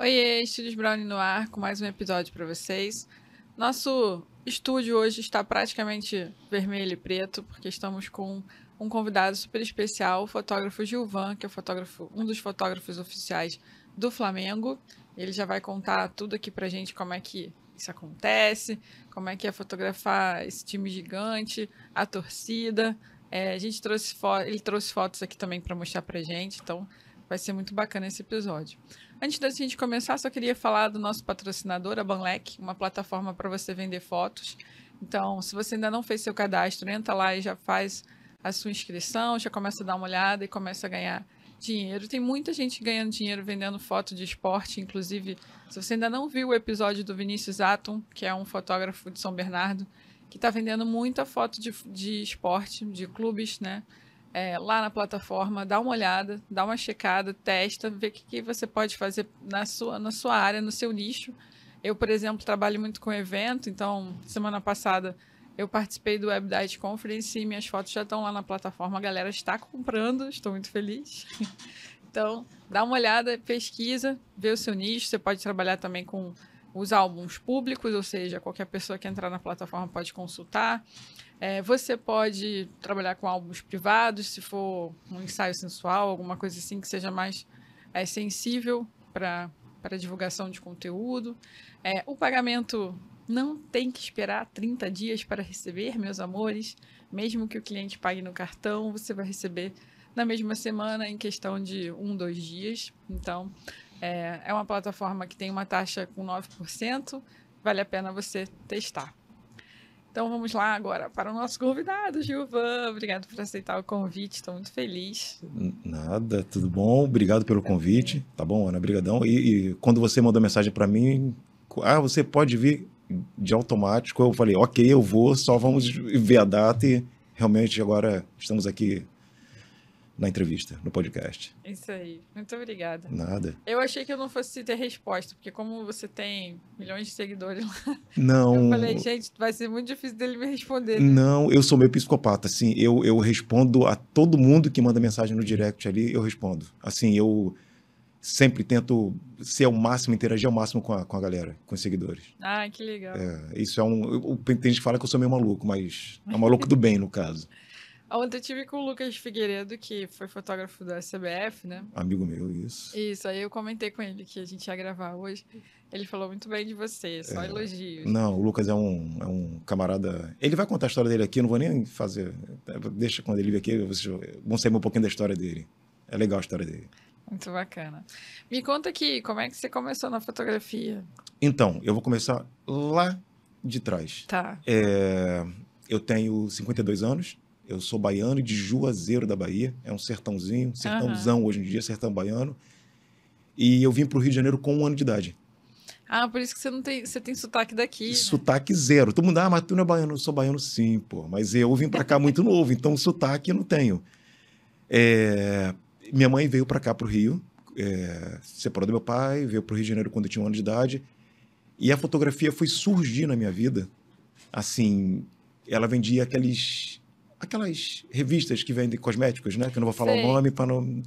Oiê, Estúdios Brownie no ar com mais um episódio para vocês. Nosso estúdio hoje está praticamente vermelho e preto, porque estamos com um convidado super especial, o fotógrafo Gilvan, que é fotógrafo, um dos fotógrafos oficiais do Flamengo. Ele já vai contar tudo aqui pra gente como é que isso acontece, como é que é fotografar esse time gigante, a torcida. É, a gente trouxe ele trouxe fotos aqui também para mostrar pra gente, então vai ser muito bacana esse episódio. Antes da gente começar, só queria falar do nosso patrocinador, a Banlec, uma plataforma para você vender fotos. Então, se você ainda não fez seu cadastro, entra lá e já faz a sua inscrição, já começa a dar uma olhada e começa a ganhar dinheiro. Tem muita gente ganhando dinheiro vendendo foto de esporte, inclusive, se você ainda não viu o episódio do Vinícius Atom, que é um fotógrafo de São Bernardo, que está vendendo muita foto de, de esporte, de clubes, né? É, lá na plataforma, dá uma olhada, dá uma checada, testa, vê o que, que você pode fazer na sua, na sua área, no seu nicho. Eu, por exemplo, trabalho muito com evento, então, semana passada eu participei do Web Diet Conference e minhas fotos já estão lá na plataforma. A galera está comprando, estou muito feliz. Então, dá uma olhada, pesquisa, vê o seu nicho. Você pode trabalhar também com os álbuns públicos, ou seja, qualquer pessoa que entrar na plataforma pode consultar. É, você pode trabalhar com álbuns privados, se for um ensaio sensual, alguma coisa assim que seja mais é, sensível para divulgação de conteúdo. É, o pagamento não tem que esperar 30 dias para receber, meus amores. Mesmo que o cliente pague no cartão, você vai receber na mesma semana, em questão de um, dois dias. Então, é, é uma plataforma que tem uma taxa com 9%, vale a pena você testar. Então vamos lá agora para o nosso convidado, Gilvan. Obrigado por aceitar o convite, estou muito feliz. Nada, tudo bom? Obrigado pelo convite, tá bom, Ana? Obrigadão. E, e quando você mandou mensagem para mim, ah, você pode vir de automático, eu falei, ok, eu vou, só vamos ver a data e realmente agora estamos aqui na entrevista, no podcast. Isso aí. Muito obrigada. Nada. Eu achei que eu não fosse ter resposta, porque como você tem milhões de seguidores lá. Não. Eu falei, gente, vai ser muito difícil dele me responder. Né? Não, eu sou meio psicopata, assim, eu, eu respondo a todo mundo que manda mensagem no direct ali, eu respondo. Assim, eu sempre tento ser ao máximo, interagir ao máximo com a, com a galera, com os seguidores. Ah, que legal. É, isso é um. Tem gente que fala que eu sou meio maluco, mas é um maluco do bem, no caso. Ontem eu tive com o Lucas Figueiredo, que foi fotógrafo da CBF, né? Amigo meu, isso. Isso, aí eu comentei com ele que a gente ia gravar hoje. Ele falou muito bem de você, só é... elogios. Não, o Lucas é um, é um camarada. Ele vai contar a história dele aqui, eu não vou nem fazer. Deixa quando ele vir aqui, vocês vão saber um pouquinho da história dele. É legal a história dele. Muito bacana. Me conta aqui, como é que você começou na fotografia? Então, eu vou começar lá de trás. Tá. É, eu tenho 52 anos. Eu sou baiano de Juazeiro da Bahia, é um sertãozinho, sertãozão uhum. hoje em dia, sertão baiano. E eu vim para o Rio de Janeiro com um ano de idade. Ah, por isso que você não tem, você tem sotaque daqui. Né? Sotaque zero. Todo mundo, ah, mas tu não é baiano, eu sou baiano sim, pô. Mas eu vim para cá muito novo, então sotaque eu não tenho. É... Minha mãe veio para cá, para o Rio, é... separou do meu pai, veio para o Rio de Janeiro quando eu tinha um ano de idade. E a fotografia foi surgir na minha vida. Assim, ela vendia aqueles aquelas revistas que vendem cosméticos, né? Que eu não vou falar Sei. o nome para não.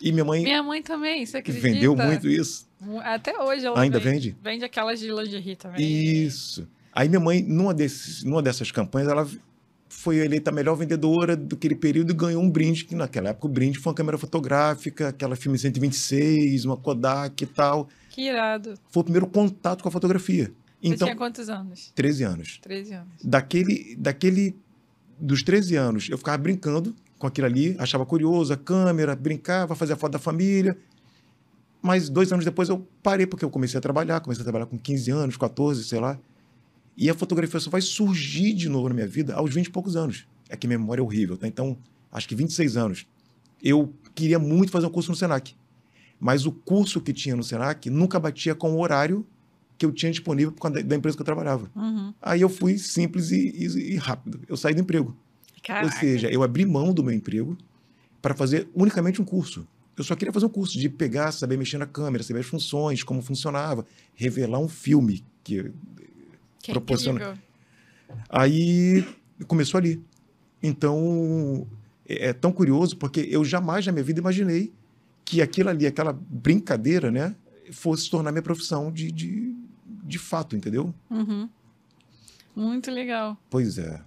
E minha mãe. Minha mãe também, você acredita? Vendeu muito isso. Até hoje ela Ainda vende. vende? Vende aquelas de lingerie também. Isso. Aí minha mãe, numa, desses, numa dessas campanhas, ela foi eleita a melhor vendedora daquele período e ganhou um brinde, que naquela época o brinde foi uma câmera fotográfica, aquela filme 126, uma Kodak e tal. Que irado. Foi o primeiro contato com a fotografia. Você então, tinha quantos anos? 13 anos. 13 anos. Daquele, daquele dos 13 anos, eu ficava brincando com aquilo ali, achava curioso, a câmera, brincava, fazia foto da família. Mas dois anos depois eu parei, porque eu comecei a trabalhar, comecei a trabalhar com 15 anos, 14, sei lá. E a fotografia só vai surgir de novo na minha vida aos 20 e poucos anos. É que minha memória é horrível, tá? Então, acho que 26 anos. Eu queria muito fazer um curso no Senac. Mas o curso que tinha no Senac nunca batia com o horário que eu tinha disponível por causa da empresa que eu trabalhava. Uhum. Aí eu fui simples e, e, e, rápido. Eu saí do emprego. Caraca. Ou seja, eu abri mão do meu emprego para fazer unicamente um curso. Eu só queria fazer um curso de pegar, saber mexer na câmera, saber as funções, como funcionava, revelar um filme que, que proporciona. Aí começou ali. Então é, é tão curioso porque eu jamais na minha vida imaginei que aquilo ali, aquela brincadeira, né, fosse se tornar minha profissão de, de, de fato, entendeu? Uhum. Muito legal. Pois é.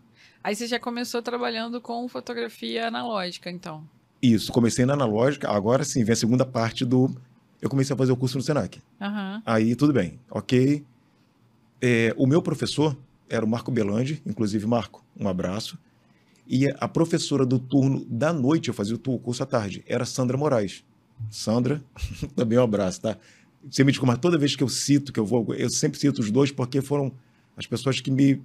Aí você já começou trabalhando com fotografia analógica, então? Isso, comecei na analógica, agora sim, vem a segunda parte do. Eu comecei a fazer o curso no Senac. Aham. Aí tudo bem, ok. É, o meu professor era o Marco Belandi, inclusive, Marco, um abraço. E a professora do turno da noite, eu fazia o curso à tarde, era Sandra Moraes. Sandra, também um abraço, tá? Você me desculpa, mas toda vez que eu cito, que eu vou, eu sempre cito os dois porque foram as pessoas que me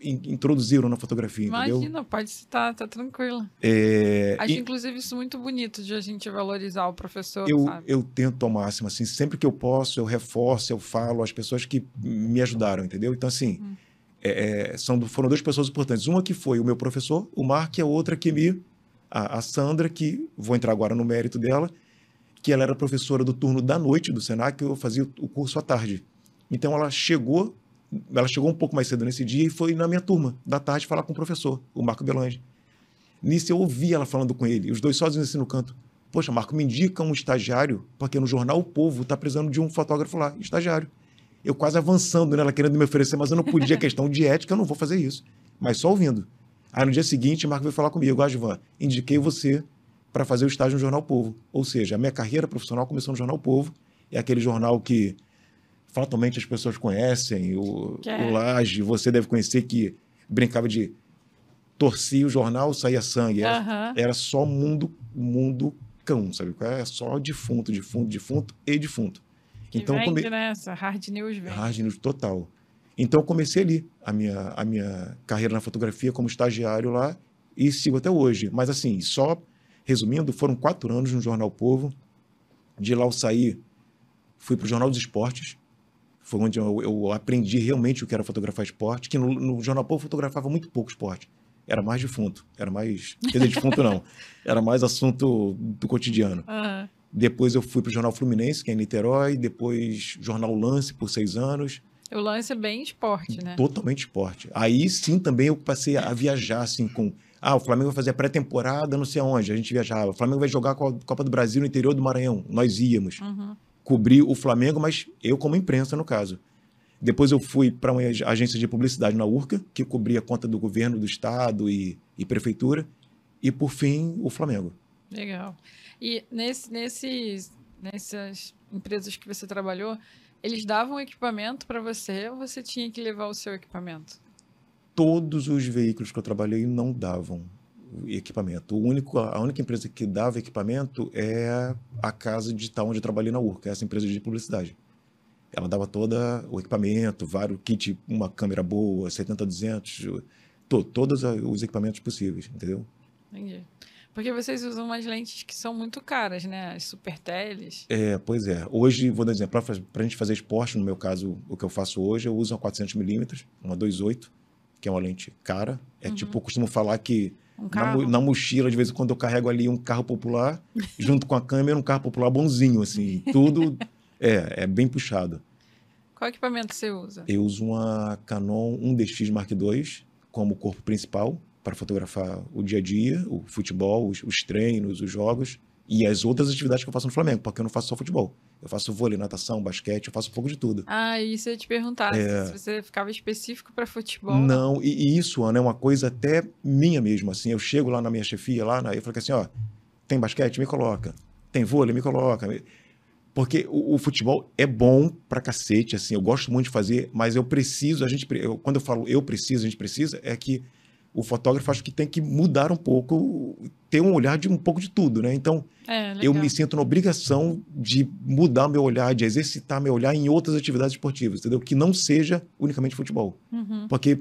in- introduziram na fotografia, entendeu? Imagina, pode citar, tá tranquilo. É, Acho, e- inclusive, isso muito bonito de a gente valorizar o professor, eu, sabe? eu tento ao máximo, assim, sempre que eu posso, eu reforço, eu falo as pessoas que me ajudaram, entendeu? Então, assim, Hum. é, são, foram duas pessoas importantes. Uma que foi o meu professor, o Mark, e a outra que me. A, a Sandra, que vou entrar agora no mérito dela, que ela era professora do turno da noite do Senac, eu fazia o curso à tarde. Então, ela chegou, ela chegou um pouco mais cedo nesse dia e foi na minha turma, da tarde, falar com o professor, o Marco Belange. Nisso eu ouvi ela falando com ele, os dois sozinhos assim no canto. Poxa, Marco, me indica um estagiário, porque no jornal O Povo tá precisando de um fotógrafo lá, estagiário. Eu quase avançando nela, querendo me oferecer, mas eu não podia, questão de ética, eu não vou fazer isso. Mas só ouvindo. Aí no dia seguinte, Marco veio falar comigo, ah, Givan, indiquei você para fazer o estágio no Jornal Povo. Ou seja, a minha carreira profissional começou no Jornal Povo, é aquele jornal que fatalmente as pessoas conhecem, o, é. o Laje, você deve conhecer que brincava de torcia o jornal, saía sangue. Era, era só mundo, mundo cão, sabe? qual É só defunto, defunto, defunto e defunto. Que Então, vende, come... né? Essa hard news vem. Hard news total. Então, eu comecei ali a minha, a minha carreira na fotografia como estagiário lá e sigo até hoje. Mas, assim, só resumindo, foram quatro anos no Jornal Povo. De lá eu saí, fui para o Jornal dos Esportes. Foi onde eu, eu aprendi realmente o que era fotografar esporte, que no, no Jornal Povo fotografava muito pouco esporte. Era mais defunto. Era mais. Quer dizer, defunto não. Era mais assunto do cotidiano. Aham. Depois eu fui para o Jornal Fluminense, que é em Niterói. Depois Jornal Lance por seis anos. O lance é bem esporte, né? Totalmente esporte. Aí sim também eu passei a viajar assim com. Ah, o Flamengo vai fazer a pré-temporada, não sei aonde. A gente viajava. O Flamengo vai jogar a Co- Copa do Brasil no interior do Maranhão. Nós íamos Uhum. cobrir o Flamengo, mas eu como imprensa, no caso. Depois eu fui para uma ag- agência de publicidade na URCA, que cobria a conta do governo, do estado e, e prefeitura. E, por fim, o Flamengo. Legal. E nesse, nesses, nessas empresas que você trabalhou, eles davam equipamento para você ou você tinha que levar o seu equipamento? Todos os veículos que eu trabalhei não davam equipamento. O único, a única empresa que dava equipamento é a casa digital onde eu trabalhei na URCA, essa empresa de publicidade. Ela dava toda o equipamento, vários kit, uma câmera boa, 70-200, to, todos os equipamentos possíveis, entendeu? Entendi. Porque vocês usam umas lentes que são muito caras, né? As super teles. É, pois é. Hoje, vou dar um exemplo, para a gente fazer esporte, no meu caso, o que eu faço hoje, eu uso uma 400mm, uma 2.8, que é uma lente cara. É tipo, eu costumo falar que Um na, na mochila, de vez em quando, eu carrego ali um carro popular, junto com a câmera, um carro popular bonzinho, assim. Tudo é, é bem puxado. Qual equipamento você usa? Eu uso uma Canon 1DX Mark II como corpo principal para fotografar o dia a dia, o futebol, os, os treinos, os jogos e as outras atividades que eu faço no Flamengo, porque eu não faço só futebol. Eu faço vôlei, natação, basquete, eu faço um pouco de tudo. Ah, isso eu ia te perguntar. Se você ficava específico para futebol. É. Não, e, e isso, Ana, é uma coisa até minha mesmo, assim, eu chego lá na minha chefia, lá, na, eu falo assim, ó, tem basquete? Me coloca. Tem vôlei? Me coloca. Porque o, o futebol é bom pra cacete, assim, eu gosto muito de fazer, mas eu preciso, a gente, eu- quando eu falo eu preciso, a gente precisa, é que o fotógrafo acho que tem que mudar um pouco, ter um olhar de um pouco de tudo, né? Então, É, eu me sinto na obrigação de mudar meu olhar, de exercitar meu olhar em outras atividades esportivas, entendeu? Que não seja unicamente futebol. Uhum. Porque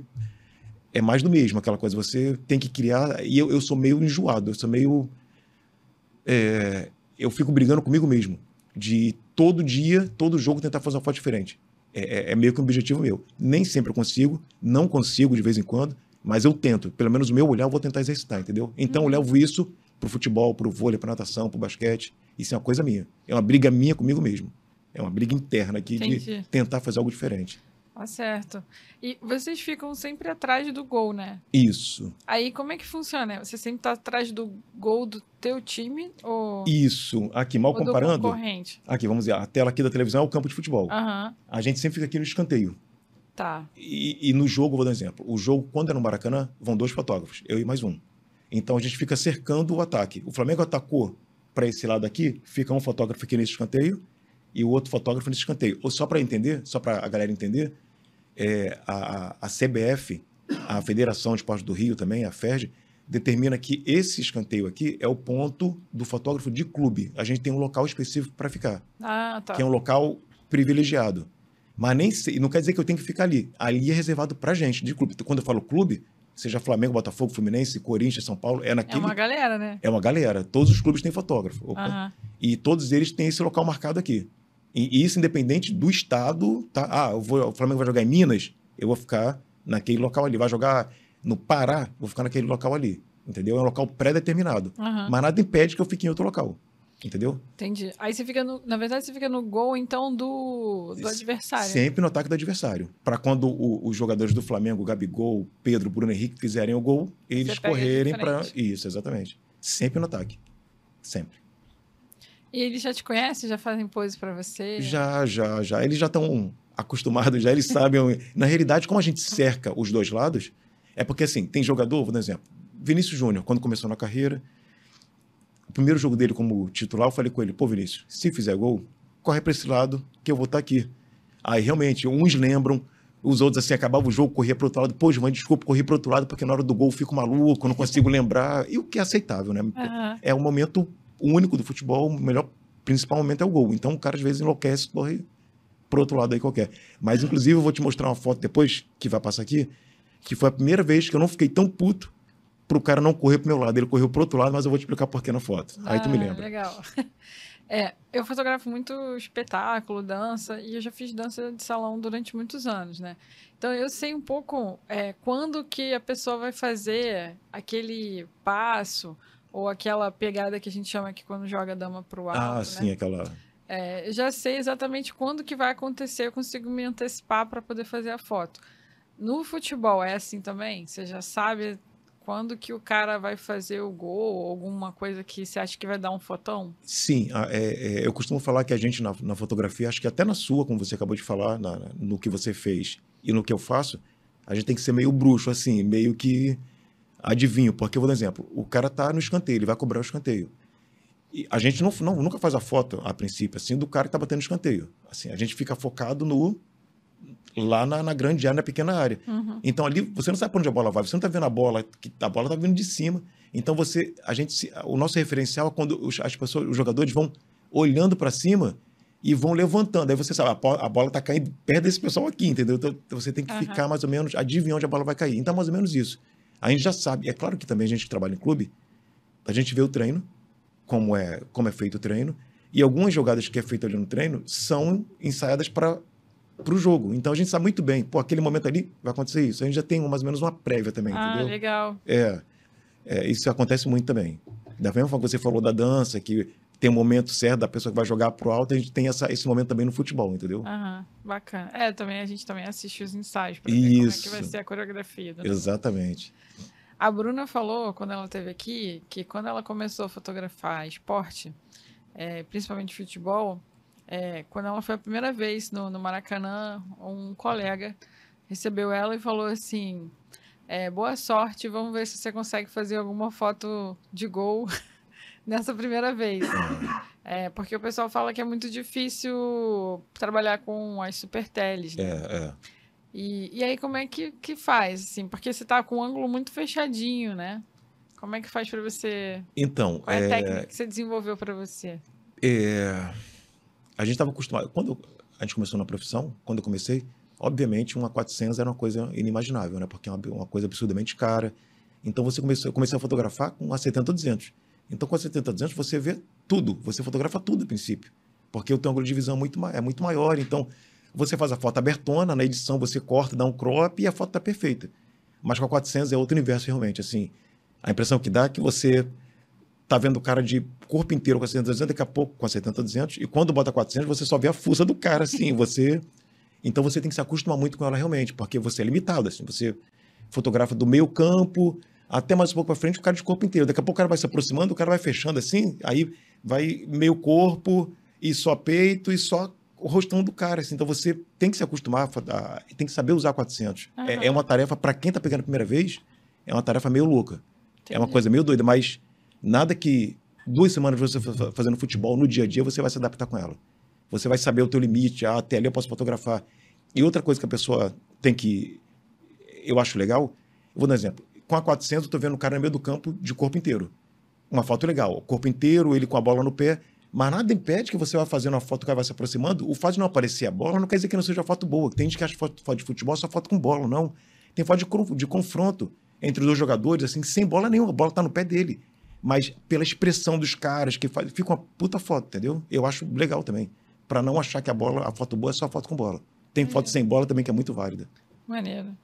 é mais do mesmo, aquela coisa. Você tem que criar. E eu, eu sou meio enjoado, eu sou meio. é, eu fico brigando comigo mesmo. De todo dia, todo jogo, tentar fazer uma foto diferente. É, é- é meio que um objetivo meu. Nem sempre eu consigo, não consigo de vez em quando, mas eu tento. Pelo menos o meu olhar eu vou tentar exercitar, entendeu? Então eu levo isso pro futebol, pro vôlei, pra natação, pro basquete. Isso é uma coisa minha. É uma briga minha comigo mesmo. É uma briga interna aqui de Entendi. tentar fazer algo diferente. Tá certo. E vocês ficam sempre atrás do gol, né? Isso. Aí como é que funciona? Você sempre tá atrás do gol do teu time ou, Isso. Aqui, mal ou do comparando. concorrente? Aqui, vamos dizer, a tela aqui da televisão é o campo de futebol. Aham, A gente sempre fica aqui no escanteio. Tá. E, e no jogo, vou dar um exemplo. O jogo, quando é no Maracanã, vão dois fotógrafos, eu e mais um. Então a gente fica cercando o ataque. O Flamengo atacou para esse lado aqui, fica um fotógrafo aqui nesse escanteio e o outro fotógrafo nesse escanteio. Ou só para entender, só para a galera entender, é, a, a- CBF, a Federação de Esportes do Rio também, a FERJ, determina que esse escanteio aqui é o ponto do fotógrafo de clube. A gente tem um local específico para ficar Ah, tá. que é um local privilegiado. Mas nem sei, não quer dizer que eu tenho que ficar ali. Ali é reservado pra gente, de clube. Quando eu falo clube, seja Flamengo, Botafogo, Fluminense, Corinthians, São Paulo, é É naquele. uma galera, né? É uma galera. Todos os clubes têm fotógrafo. Aham. E todos eles têm esse local marcado aqui. E isso independente do estado. Tá? Ah, vou, o Flamengo vai jogar em Minas, eu vou ficar naquele local ali. Vai jogar no Pará, vou ficar naquele local ali. Entendeu? É um local pré-determinado. Aham. Mas nada impede que eu fique em outro local. Entendeu? Entendi. Aí você fica no. Na verdade, você fica no gol, então, do, do adversário. Sempre no ataque do adversário. Para quando o- os jogadores do Flamengo, Gabigol, Pedro, Bruno Henrique fizerem o gol, eles correrem para. Isso, exatamente. Sempre no ataque. Sempre. E eles já te conhecem, já fazem pose pra você? Já, já, já. Eles já estão acostumados, já eles sabem. Na realidade, como a gente cerca os dois lados, é porque assim, tem jogador, vou dar um exemplo. Vinícius Júnior, quando começou na carreira, o primeiro jogo dele como titular, eu falei com ele, pô, Vinícius, se fizer gol, corre para esse lado que eu vou estar aqui. Aí realmente, uns lembram, os outros assim, acabava o jogo, corria para outro lado, pô, Giovanni, desculpa, corri para outro lado porque na hora do gol eu fico maluco, não consigo lembrar. E o que é aceitável, né? Aham. é o momento único do futebol, o melhor, principal momento é o gol. Então o cara às vezes enlouquece, corre pro outro lado aí qualquer. Mas inclusive eu vou te mostrar uma foto depois, que vai passar aqui, que foi a primeira vez que eu não fiquei tão puto pro cara não correr pro meu lado. Ele correu pro outro lado, mas eu vou te explicar por que na foto. Aí tu me Ah, lembra. Legal. É, eu fotografo muito espetáculo, dança, e eu já fiz dança de salão durante muitos anos, né? Então eu sei um pouco é, quando que a pessoa vai fazer aquele passo ou aquela pegada que a gente chama aqui quando joga a dama pro alto, Ah, né? sim, aquela. É, eu já sei exatamente quando que vai acontecer, eu consigo me antecipar para poder fazer a foto. No futebol é assim também? Você já sabe quando que o cara vai fazer o gol alguma coisa que você acha que vai dar um fotão? Sim, é- é, eu costumo falar que a gente na, na fotografia, acho que até na sua, como você acabou de falar, na- no que você fez e no que eu faço, a gente tem que ser meio bruxo, assim, meio que adivinho. Porque, um exemplo, o cara tá no escanteio, ele vai cobrar o escanteio. E a gente não, não- nunca faz a foto, a princípio, assim, do cara que tá batendo escanteio. Assim, a gente fica focado no lá na, na grande área, na pequena área. Uhum. Então ali você não sabe para onde a bola vai, você não está vendo a bola, que a bola está vindo de cima. Então você, a gente, o nosso referencial é quando os, as pessoas, os jogadores vão olhando para cima e vão levantando. Aí você sabe, a, a bola está caindo perto desse pessoal aqui, entendeu? Então você tem que Aham. ficar mais ou menos, adivinhar onde a bola vai cair. Então mais ou menos isso. A gente já sabe. É claro que também a gente que trabalha em clube, a gente vê o treino, como é, como é feito o treino, e algumas jogadas que é feito ali no treino são ensaiadas para para o jogo. Então a gente sabe muito bem, pô, aquele momento ali vai acontecer isso. A gente já tem mais ou menos uma prévia também, Ah, entendeu? legal. É, é, isso acontece muito também. Da mesma forma que você falou da dança, que tem um momento certo da pessoa que vai jogar pro alto, a gente tem essa, esse momento também no futebol, entendeu? Aham, bacana. É, também a gente também assiste os ensaios para ver como é que vai ser a coreografia. do Exatamente. A Bruna falou, quando ela esteve aqui, que quando ela começou a fotografar esporte, é, principalmente futebol, é, quando ela foi a primeira vez no, no Maracanã, um colega recebeu ela e falou assim: é, boa sorte, vamos ver se você consegue fazer alguma foto de gol nessa primeira vez. É, porque o pessoal fala que é muito difícil trabalhar com as super teles, né? É, é. E, e aí, como é que, que faz, assim? Porque você tá com um ângulo muito fechadinho, né? Como é que faz pra você... Então, Qual é a é, técnica que você desenvolveu pra você? é, a gente estava acostumado. Quando a gente começou na profissão, quando eu comecei, obviamente uma 400 era uma coisa inimaginável, né? Porque é uma, uma coisa absurdamente cara. Então você começou, eu comecei a fotografar com a 70 200. Então com a 70 200 você vê tudo, você fotografa tudo a princípio, porque o teu ângulo de visão é muito, é muito maior. Então você faz a foto abertona, na edição você corta, dá um crop e a foto está perfeita. Mas com a 400 é outro universo realmente, assim. A impressão que dá é que você tá vendo o cara de corpo inteiro com a 70 200, daqui a pouco com a 70 200, e quando bota 400 você só vê a fuça do cara, assim, você... Então você tem que se acostumar muito com ela realmente, porque você é limitado. Assim, você fotografa do meio campo até mais um pouco para frente, o cara de corpo inteiro. Daqui a pouco o cara vai se aproximando, o cara vai fechando assim, aí vai meio corpo e só peito e só o rostão do cara. Assim. Então você tem que se acostumar, a, tem que saber usar 400. Uhum. É, é, uma tarefa, para quem está pegando a primeira vez, é uma tarefa meio louca. Entendi. É uma coisa meio doida, mas nada que duas semanas você fazendo futebol no dia a dia, você vai se adaptar com ela. Você vai saber o teu limite, ah, até ali eu posso fotografar. E outra coisa que a pessoa tem que, eu acho legal, eu vou dar um exemplo. Com a 400, eu tô vendo o cara no meio do campo de corpo inteiro. Uma foto legal, corpo inteiro, ele com a bola no pé, mas nada impede que você vá fazendo uma foto que vai se aproximando. O fato de não aparecer a bola não quer dizer que não seja foto boa. Tem gente que acha foto, foto de futebol só foto com bola, não. Tem foto de, de confronto entre os dois jogadores, assim, sem bola nenhuma. A bola tá no pé dele. Mas pela expressão dos caras, que faz, fica uma puta foto, entendeu? Eu acho legal também para não achar que a bola, a foto boa é só foto com bola. Tem Maneiro. foto sem bola também que é muito válida. Maneiro.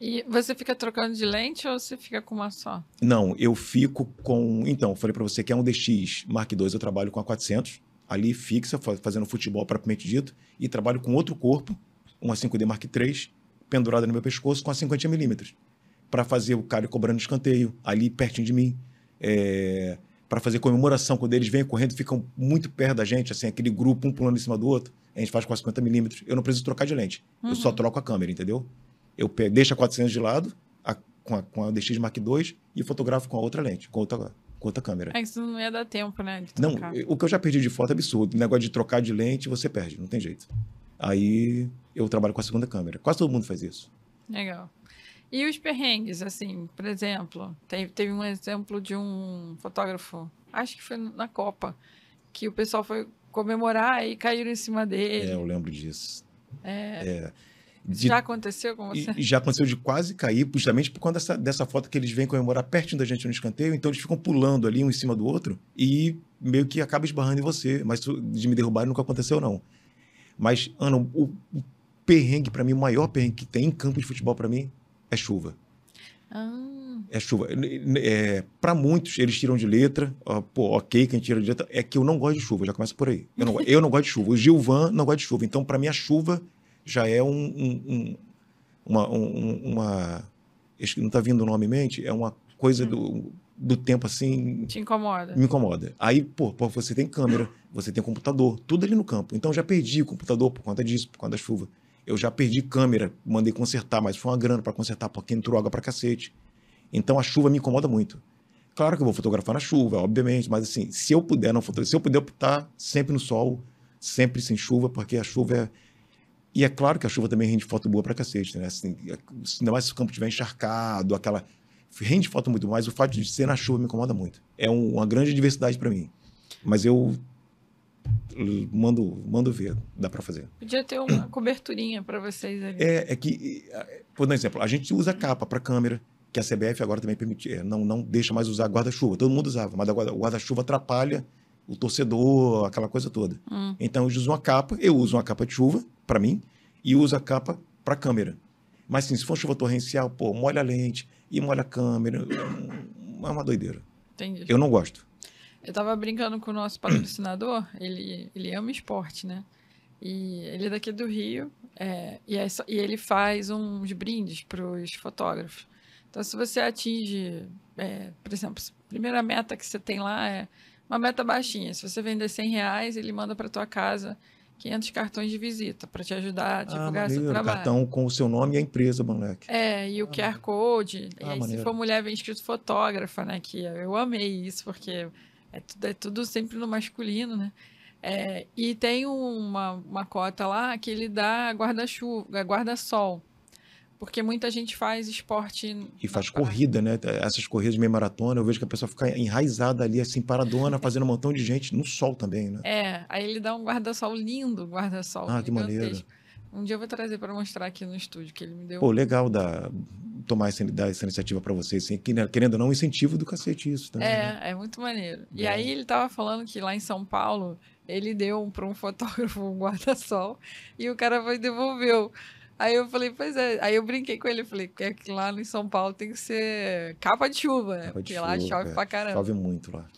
E você fica trocando de lente ou você fica com uma só? Não, eu fico com. Então, falei para você que é um DX Mark II, eu trabalho com a 400, ali fixa, fazendo futebol propriamente dito, e trabalho com outro corpo, uma 5D Mark III, pendurada no meu pescoço com a 50mm, para fazer o cara cobrando escanteio, ali pertinho de mim. É para fazer comemoração, quando eles vêm correndo, ficam muito perto da gente, assim, aquele grupo, um pulando em cima do outro, a gente faz com a 50 milímetros. Eu não preciso trocar de lente, uhum. eu só uhum. troco a câmera, entendeu? Eu pego, deixo a 400 de lado, a, com, a, com a DX Mark II e fotografo com a outra lente, com outra, com outra câmera. É isso não ia dar tempo, né? não, o que eu já perdi de foto é absurdo. O negócio de trocar de lente, você perde, não tem jeito. Aí eu trabalho com a segunda câmera. Quase todo mundo faz isso. Legal. E os perrengues, assim, por exemplo, teve, teve um exemplo de um fotógrafo, acho que foi na Copa, que o pessoal foi comemorar e caíram em cima dele. É, eu lembro disso. É. é de, já aconteceu com você? já aconteceu de quase cair, justamente por conta dessa, dessa foto que eles vêm comemorar pertinho da gente no escanteio, então eles ficam pulando ali um em cima do outro e meio que acaba esbarrando em você. Mas de me derrubar nunca aconteceu, não. Mas, Ana, o, o perrengue para mim, o maior perrengue que tem em campo de futebol para mim é chuva. Ah. É chuva. É, para muitos, eles tiram de letra. Ó, pô, ok, quem tira de letra. É que eu não gosto de chuva, já começa por aí. Eu não, eu não gosto de chuva. O Gilvan não gosta de chuva. Então, para mim, a chuva já é um, um, um uma, um, uma. Não está vindo o nome em mente? É uma coisa do, do tempo assim. Te incomoda. Me incomoda. Aí, pô, pô, você tem câmera, você tem computador, tudo ali no campo. Então, já perdi o computador por conta disso, por conta da chuva. Eu já perdi câmera, mandei consertar, mas foi uma grana para consertar porque entrou água para cacete. Então a chuva me incomoda muito. Claro que eu vou fotografar na chuva, obviamente, mas assim, se eu puder não fotografar, se eu puder estar sempre no sol, sempre sem chuva, porque a chuva é e é claro que a chuva também rende foto boa para cacete, né? Assim, ainda mais se o campo estiver encharcado, aquela rende foto muito mais. O fato de ser na chuva me incomoda muito. É um, uma grande diversidade para mim. Mas eu mando, mando ver, dá para fazer. Podia ter uma coberturinha para vocês ali. É, é que, por exemplo, a gente usa capa para câmera, que a CBF agora também permite, é, não, não deixa mais usar guarda-chuva. Todo mundo usava, mas o guarda-chuva atrapalha o torcedor, aquela coisa toda. Hum. Então eu uso uma capa, eu uso uma capa de chuva para mim e uso a capa para câmera. Mas sim, se for chuva torrencial, pô, molha a lente e molha a câmera, é uma doideira. Entendi. Eu não gosto. Eu tava brincando com o nosso patrocinador, ele, ele ama esporte, né? E ele é daqui do Rio, é, e, é só, e ele faz uns brindes para os fotógrafos. Então, se você atinge, é, por exemplo, a primeira meta que você tem lá é uma meta baixinha. Se você vender 100 reais, ele manda para tua casa 500 cartões de visita para te ajudar a divulgar ah, seu trabalho. cartão com o seu nome e a empresa, moleque. É, e o ah, QR Code. Ah, e aí, se for mulher, vem escrito fotógrafa, né? Que eu amei isso, porque é tudo, é tudo sempre no masculino, né? É, e tem uma, uma cota lá que ele dá guarda-chuva, guarda-sol. Porque muita gente faz esporte. E faz corrida, né? Essas corridas de meia maratona, eu vejo que a pessoa fica enraizada ali, assim, paradona, fazendo um montão de gente no sol também, né? É, aí ele dá um guarda-sol lindo, guarda-sol. Ah, que maneiro. Um dia eu vou trazer para mostrar aqui no estúdio que ele me deu. Pô, legal da tomar essa, dar essa iniciativa para vocês, assim, que, né, querendo ou não, um incentivo do cacete isso também. É, né? é muito maneiro. E aí ele tava falando que lá em São Paulo ele deu para um fotógrafo um guarda-sol e o cara foi devolveu. Aí eu falei, pois é. Aí eu brinquei com ele, falei, que que lá em São Paulo tem que ser capa de chuva, né? Capa Porque chuva, lá chove é. pra caramba. Chove muito lá.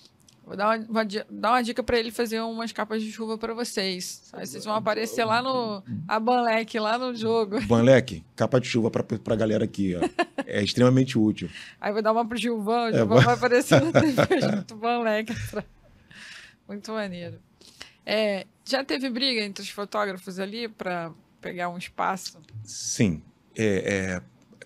Vou dar uma, uma, dar uma dica para ele fazer umas capas de chuva para vocês. Aí vocês vão aparecer lá no. A Banlec, lá no jogo. Banlec, capa de chuva para a galera aqui, ó. É extremamente útil. Aí vou dar uma pro Gilvão, o é, Gilvão é, vai aparecer no TV junto Banlec. Muito maneiro. É, já teve briga entre os fotógrafos ali para pegar um espaço? Sim. É, é,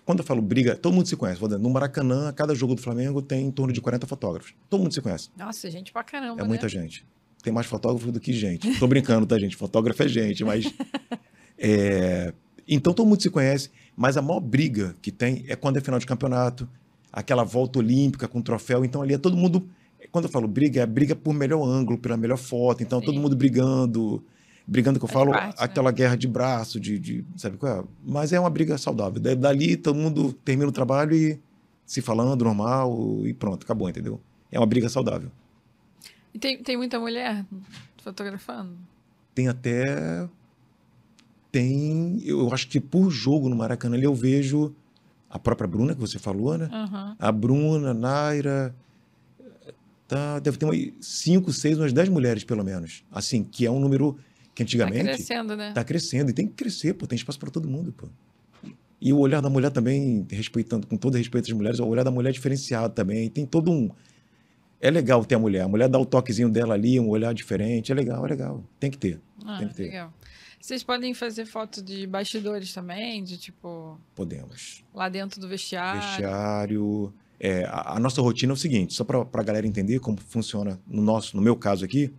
quando eu falo briga, todo mundo se conhece. No Maracanã, cada jogo do Flamengo tem em torno de 40 fotógrafos. Todo mundo se conhece. Nossa, gente pra caramba. É né? muita gente. Tem mais fotógrafo do que gente. Tô brincando, tá, gente? Fotógrafo é gente, mas. é... Então todo mundo se conhece, mas a maior briga que tem é quando é final de campeonato, aquela volta olímpica com troféu. Então ali é todo mundo quando eu falo briga, é briga por melhor ângulo, pela melhor foto. Então, Sim. todo mundo brigando. Brigando que eu Faz falo, parte, né? aquela né? guerra de braço, de, de, Sabe qual é? Mas é uma briga saudável. Dali, todo mundo termina o trabalho e se falando normal e pronto, acabou, entendeu? É uma briga saudável. E tem, tem muita mulher fotografando? Tem até. Tem. Eu acho que por jogo no Maracanã eu vejo a própria Bruna, que você falou, né? Uhum. A Bruna, Naira. Tá, deve ter umas 5, 6, umas 10 mulheres, pelo menos. Assim, que é um número que antigamente. Está crescendo, né? Está crescendo. E tem que crescer, pô. Tem espaço para todo mundo, pô. E o olhar da mulher também, respeitando, com todo respeito às mulheres, o olhar da mulher é diferenciado também. Tem todo um. É legal ter a mulher. A mulher dá o toquezinho dela ali, um olhar diferente. É legal, é legal. Tem que ter. Ah, tem que ter. Legal. Vocês podem fazer foto de bastidores também, de tipo. Podemos. Lá dentro do vestiário. Vestiário. É, a, a, nossa rotina é o seguinte, só para a galera entender como funciona no nosso, no meu caso aqui,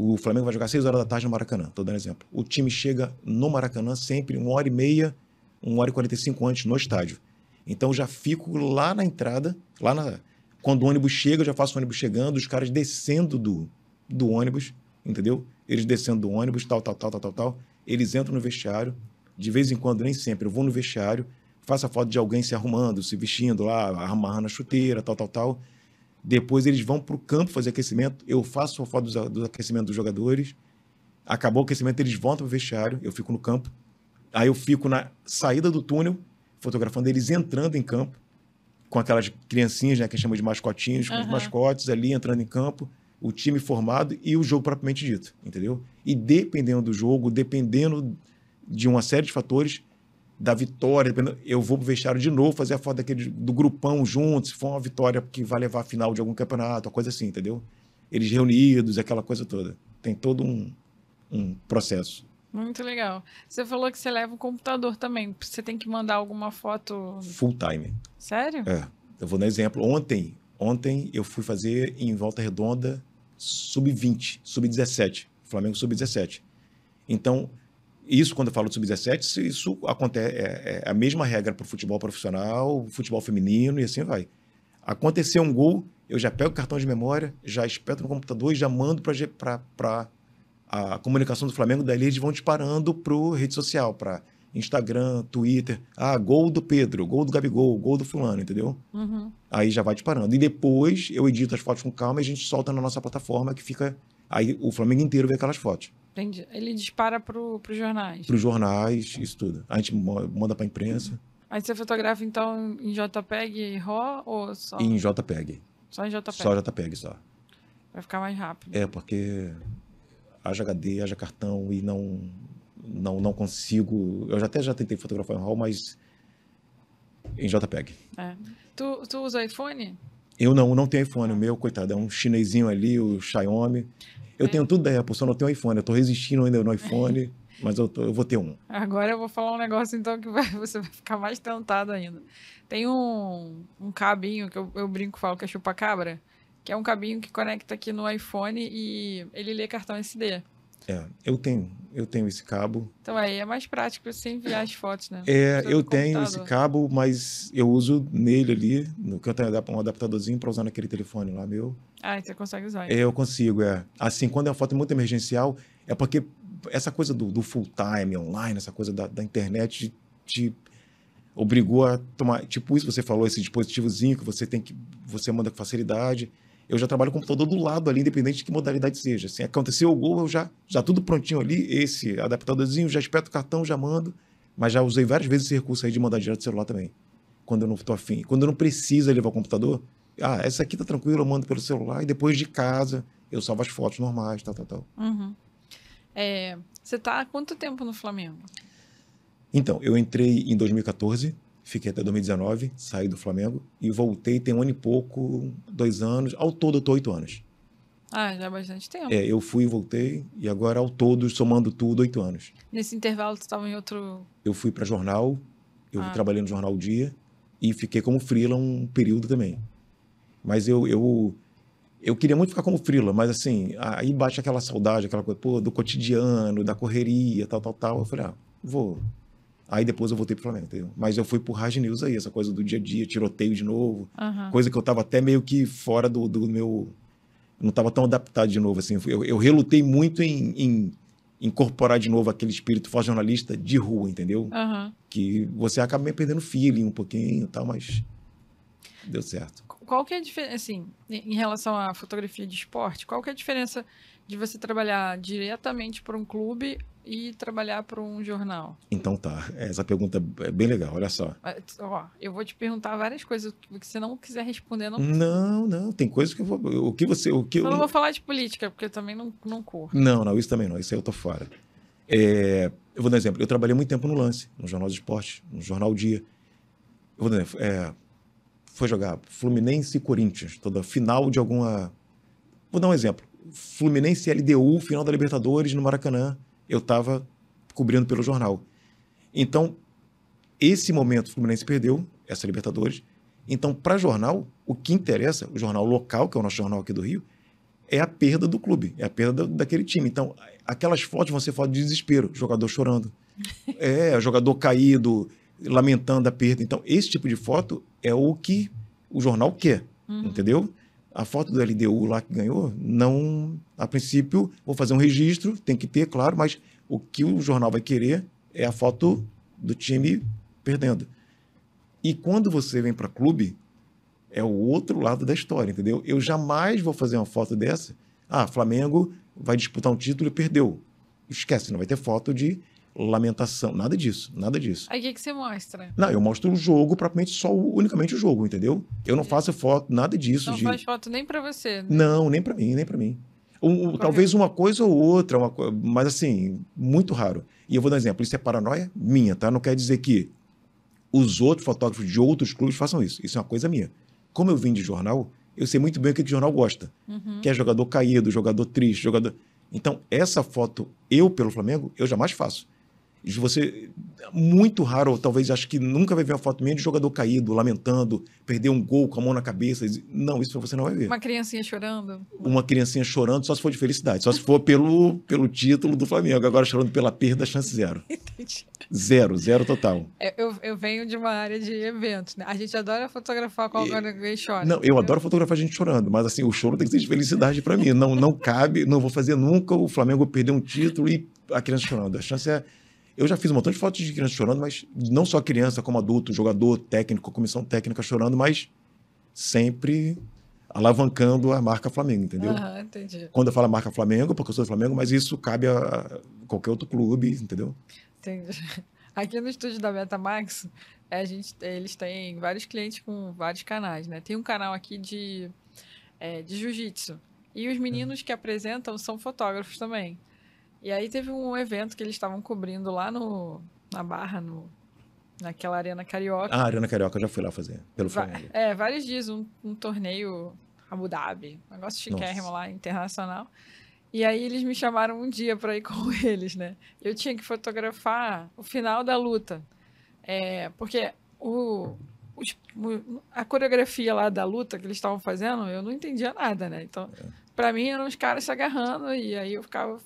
o Flamengo vai jogar 6 horas da tarde no Maracanã, estou dando exemplo. O time chega no Maracanã sempre uma hora e meia, uma hora e 45 antes no estádio. Então já fico lá na entrada, lá na, quando o ônibus chega, eu já faço o ônibus chegando, os caras descendo do, do ônibus, entendeu? Eles descendo do ônibus, tal, tal, tal, tal, tal, tal. Eles entram no vestiário, de vez em quando, nem sempre, eu vou no vestiário, faça foto de alguém se arrumando, se vestindo lá, amarrando a chuteira, tal, tal, tal. Depois eles vão para o campo fazer aquecimento. Eu faço a foto do, do aquecimento dos jogadores. Acabou o aquecimento, eles voltam para o vestiário. Eu fico no campo. Aí eu fico na saída do túnel, fotografando eles entrando em campo, com aquelas criancinhas, né, que chamam de mascotinhos, com uhum. os mascotes ali entrando em campo, o time formado e o jogo propriamente dito, entendeu? E dependendo do jogo, dependendo de uma série de fatores, da vitória, eu vou pro vestiário de novo fazer a foto daquele, do grupão juntos, se for uma vitória que vai levar a final de algum campeonato, uma coisa assim, entendeu? Eles reunidos, aquela coisa toda. Tem todo um, um processo. Muito legal. Você falou que você leva o computador também. Você tem que mandar alguma foto. Full time. Sério? É. Eu vou dar um exemplo. Ontem, ontem eu fui fazer em Volta Redonda sub-20, sub-17. Flamengo sub-17. Então, isso, quando eu falo de sub-17, isso acontece, é, é, a mesma regra para o futebol profissional, futebol feminino e assim vai. Aconteceu um gol, eu já pego o cartão de memória, já espeto no computador e já mando para a comunicação do Flamengo, daí eles vão disparando para rede social, para Instagram, Twitter. Ah, gol do Pedro, gol do Gabigol, gol do fulano, entendeu? Uhum. Aí já vai disparando. E depois eu edito as fotos com calma e a gente solta na nossa plataforma que fica... Aí o Flamengo inteiro vê aquelas fotos. Entendi. Ele dispara para os jornais. Para os jornais, isso tudo. A gente manda para a imprensa. Aí você fotografa então em JPEG e RAW ou só? Em JPEG. Só em JPEG? Só JPEG, só. Vai ficar mais rápido. É, porque haja HD, haja cartão e não, não, não consigo. Eu já até já tentei fotografar em RAW, mas em JPEG. É. Tu, tu usa iPhone? Eu não, não tenho iPhone. O meu, coitado, é um chinesinho ali, o Xiaomi. Eu é. tenho tudo da Apple, só não tenho iPhone. Eu tô resistindo ainda no iPhone, mas eu, tô, eu vou ter um. Agora eu vou falar um negócio então que vai, você vai ficar mais tentado ainda. Tem um, um cabinho que eu, eu brinco falo que é chupa-cabra, que é um cabinho que conecta aqui no iPhone e ele lê cartão SD. É, eu tenho, eu tenho esse cabo. Então aí é mais prático você enviar as fotos, né? É, eu tenho esse cabo, mas eu uso nele ali, no que eu tenho um adaptadorzinho para usar naquele telefone lá meu. Ah, você consegue usar. É, eu consigo, é. Assim, quando é uma foto muito emergencial, é porque essa coisa do, do full time online, essa coisa da, da internet te, te obrigou a tomar, tipo isso você falou, esse dispositivozinho que você tem que, você manda com facilidade eu já trabalho com o computador do lado ali, independente de que modalidade seja. Assim, aconteceu o gol, eu já, já tudo prontinho ali, esse adaptadorzinho, já espeto o cartão, já mando. Mas já usei várias vezes esse recurso aí de mandar direto do celular também. Quando eu não estou afim. Quando eu não precisa levar o computador, Ah, essa aqui tá tranquila, eu mando pelo celular. E depois de casa, eu salvo as fotos normais, tal, tal, tal. Uhum. É, você tá há quanto tempo no Flamengo? Então, eu entrei em 2014, fiquei até 2019, saí do Flamengo e voltei tem um ano e pouco, dois anos. Ao todo, eu tô oito anos. Ah, já há bastante tempo. É, eu fui e voltei, e agora ao todo, somando tudo, oito anos. Nesse intervalo, você estava em outro. Eu fui para jornal, eu Ah. trabalhei no Jornal Dia e fiquei como freela um período também. Mas eu, eu, eu queria muito ficar como freela, mas assim, aí bate aquela saudade, aquela coisa, pô, do cotidiano, da correria, tal, tal, tal. Eu falei, ah, vou. Aí depois eu voltei pro Flamengo, entendeu? Mas eu fui pro Raj News aí, essa coisa do dia a dia, tiroteio de novo. Aham. Coisa que eu tava até meio que fora do, do meu. Não tava tão adaptado de novo, assim. Eu, eu relutei muito em, em incorporar de novo aquele espírito forte jornalista de rua, entendeu? Aham. Que você acaba meio perdendo feeling um pouquinho e tal, mas deu certo. Qual que é a diferença, assim, em relação à fotografia de esporte, qual que é a diferença de você trabalhar diretamente para um clube e trabalhar para um jornal? Então tá, essa pergunta é bem legal, olha só. Ah, Ó, eu vou te perguntar várias coisas que você não quiser responder, não. Não, não, tem coisas que eu vou. O que você. O que Eu eu, não vou falar de política, porque eu também não, não corro. Não, não, isso também não. Isso aí eu tô fora. É, eu vou dar um exemplo. Eu trabalhei muito tempo no Lance, no Jornal do Esporte, no Jornal Dia. Eu vou dar um exemplo. É, foi jogar Fluminense e Corinthians, toda final de alguma. Vou dar um exemplo. Fluminense e LDU, final da Libertadores no Maracanã. Eu estava cobrindo pelo jornal. Então, esse momento o Fluminense perdeu essa Libertadores. Então, para jornal, o que interessa, o jornal local, que é o nosso jornal aqui do Rio, é a perda do clube, é a perda da- daquele time. Então, aquelas fotos vão ser fotos de desespero, jogador chorando, é, jogador caído, lamentando a perda. Então, esse tipo de foto é o que o jornal quer, Uhum. entendeu? A foto do LDU lá que ganhou, não, a princípio, vou fazer um registro, tem que ter, claro, mas o que o jornal vai querer é a foto do time perdendo. E quando você vem para clube, é o outro lado da história, entendeu? Eu jamais vou fazer uma foto dessa. Ah, Flamengo vai disputar um título e perdeu. Esquece, não vai ter foto de lamentação, nada disso, nada disso. Aí o que, que você mostra? Não, eu mostro o jogo, propriamente só unicamente o jogo, entendeu? Eu não faço foto, nada disso Não de faz foto nem pra você. né? Não, nem para mim, nem para mim. Um- um- talvez uma coisa ou outra, uma mas assim, muito raro. E eu vou dar um exemplo, isso é paranoia minha, tá? Não quer dizer que os outros fotógrafos de outros clubes façam isso. Isso é uma coisa minha. Como eu vim de jornal, eu sei muito bem o que, que o jornal gosta. Uhum. Que é jogador caído, jogador triste, jogador. Então, essa foto, eu pelo Flamengo, eu jamais faço. Você, muito raro, talvez acho que nunca vai ver uma foto minha de jogador caído, lamentando, perder um gol com a mão na cabeça. Não, isso você não vai ver Uma criancinha chorando. uma criancinha chorando só se for de felicidade, só se for pelo, pelo título do Flamengo. Agora chorando pela perda, chance zero. Entendi. Zero, zero total. É, Eu, eu venho de uma área de eventos, né? A gente adora fotografar quando E- alguém chora. Não, eu adoro fotografar gente chorando, mas assim, o choro tem que ser de felicidade para mim. Não, não cabe, não vou fazer nunca o Flamengo perder um título e a criança chorando. A chance é. Eu já fiz um montão de fotos de criança chorando, mas não só criança, como adulto, jogador, técnico, comissão técnica chorando, mas sempre alavancando a marca Flamengo, entendeu? Aham, entendi. Quando eu falo marca Flamengo, porque eu sou do Flamengo, mas isso cabe a qualquer outro clube, entendeu? Entendi. Aqui no estúdio da Betamax, a gente, eles têm vários clientes com vários canais, né? Tem um canal aqui de, é, de jiu-jitsu. E os meninos que apresentam são fotógrafos também. E aí teve um evento que eles estavam cobrindo lá no, na Barra, no, naquela arena carioca. Ah, Arena Carioca eu já fui lá fazer, pelo Va- Flamengo. É, vários dias, um, um torneio Abu Dhabi, um negócio chiquérrimo Nossa. lá, internacional. E aí eles me chamaram um dia para ir com eles, né? Eu tinha que fotografar o final da luta. É, porque o, os- a coreografia lá da luta que eles estavam fazendo, eu não entendia nada, né? Então, para mim eram os caras se agarrando e aí eu ficava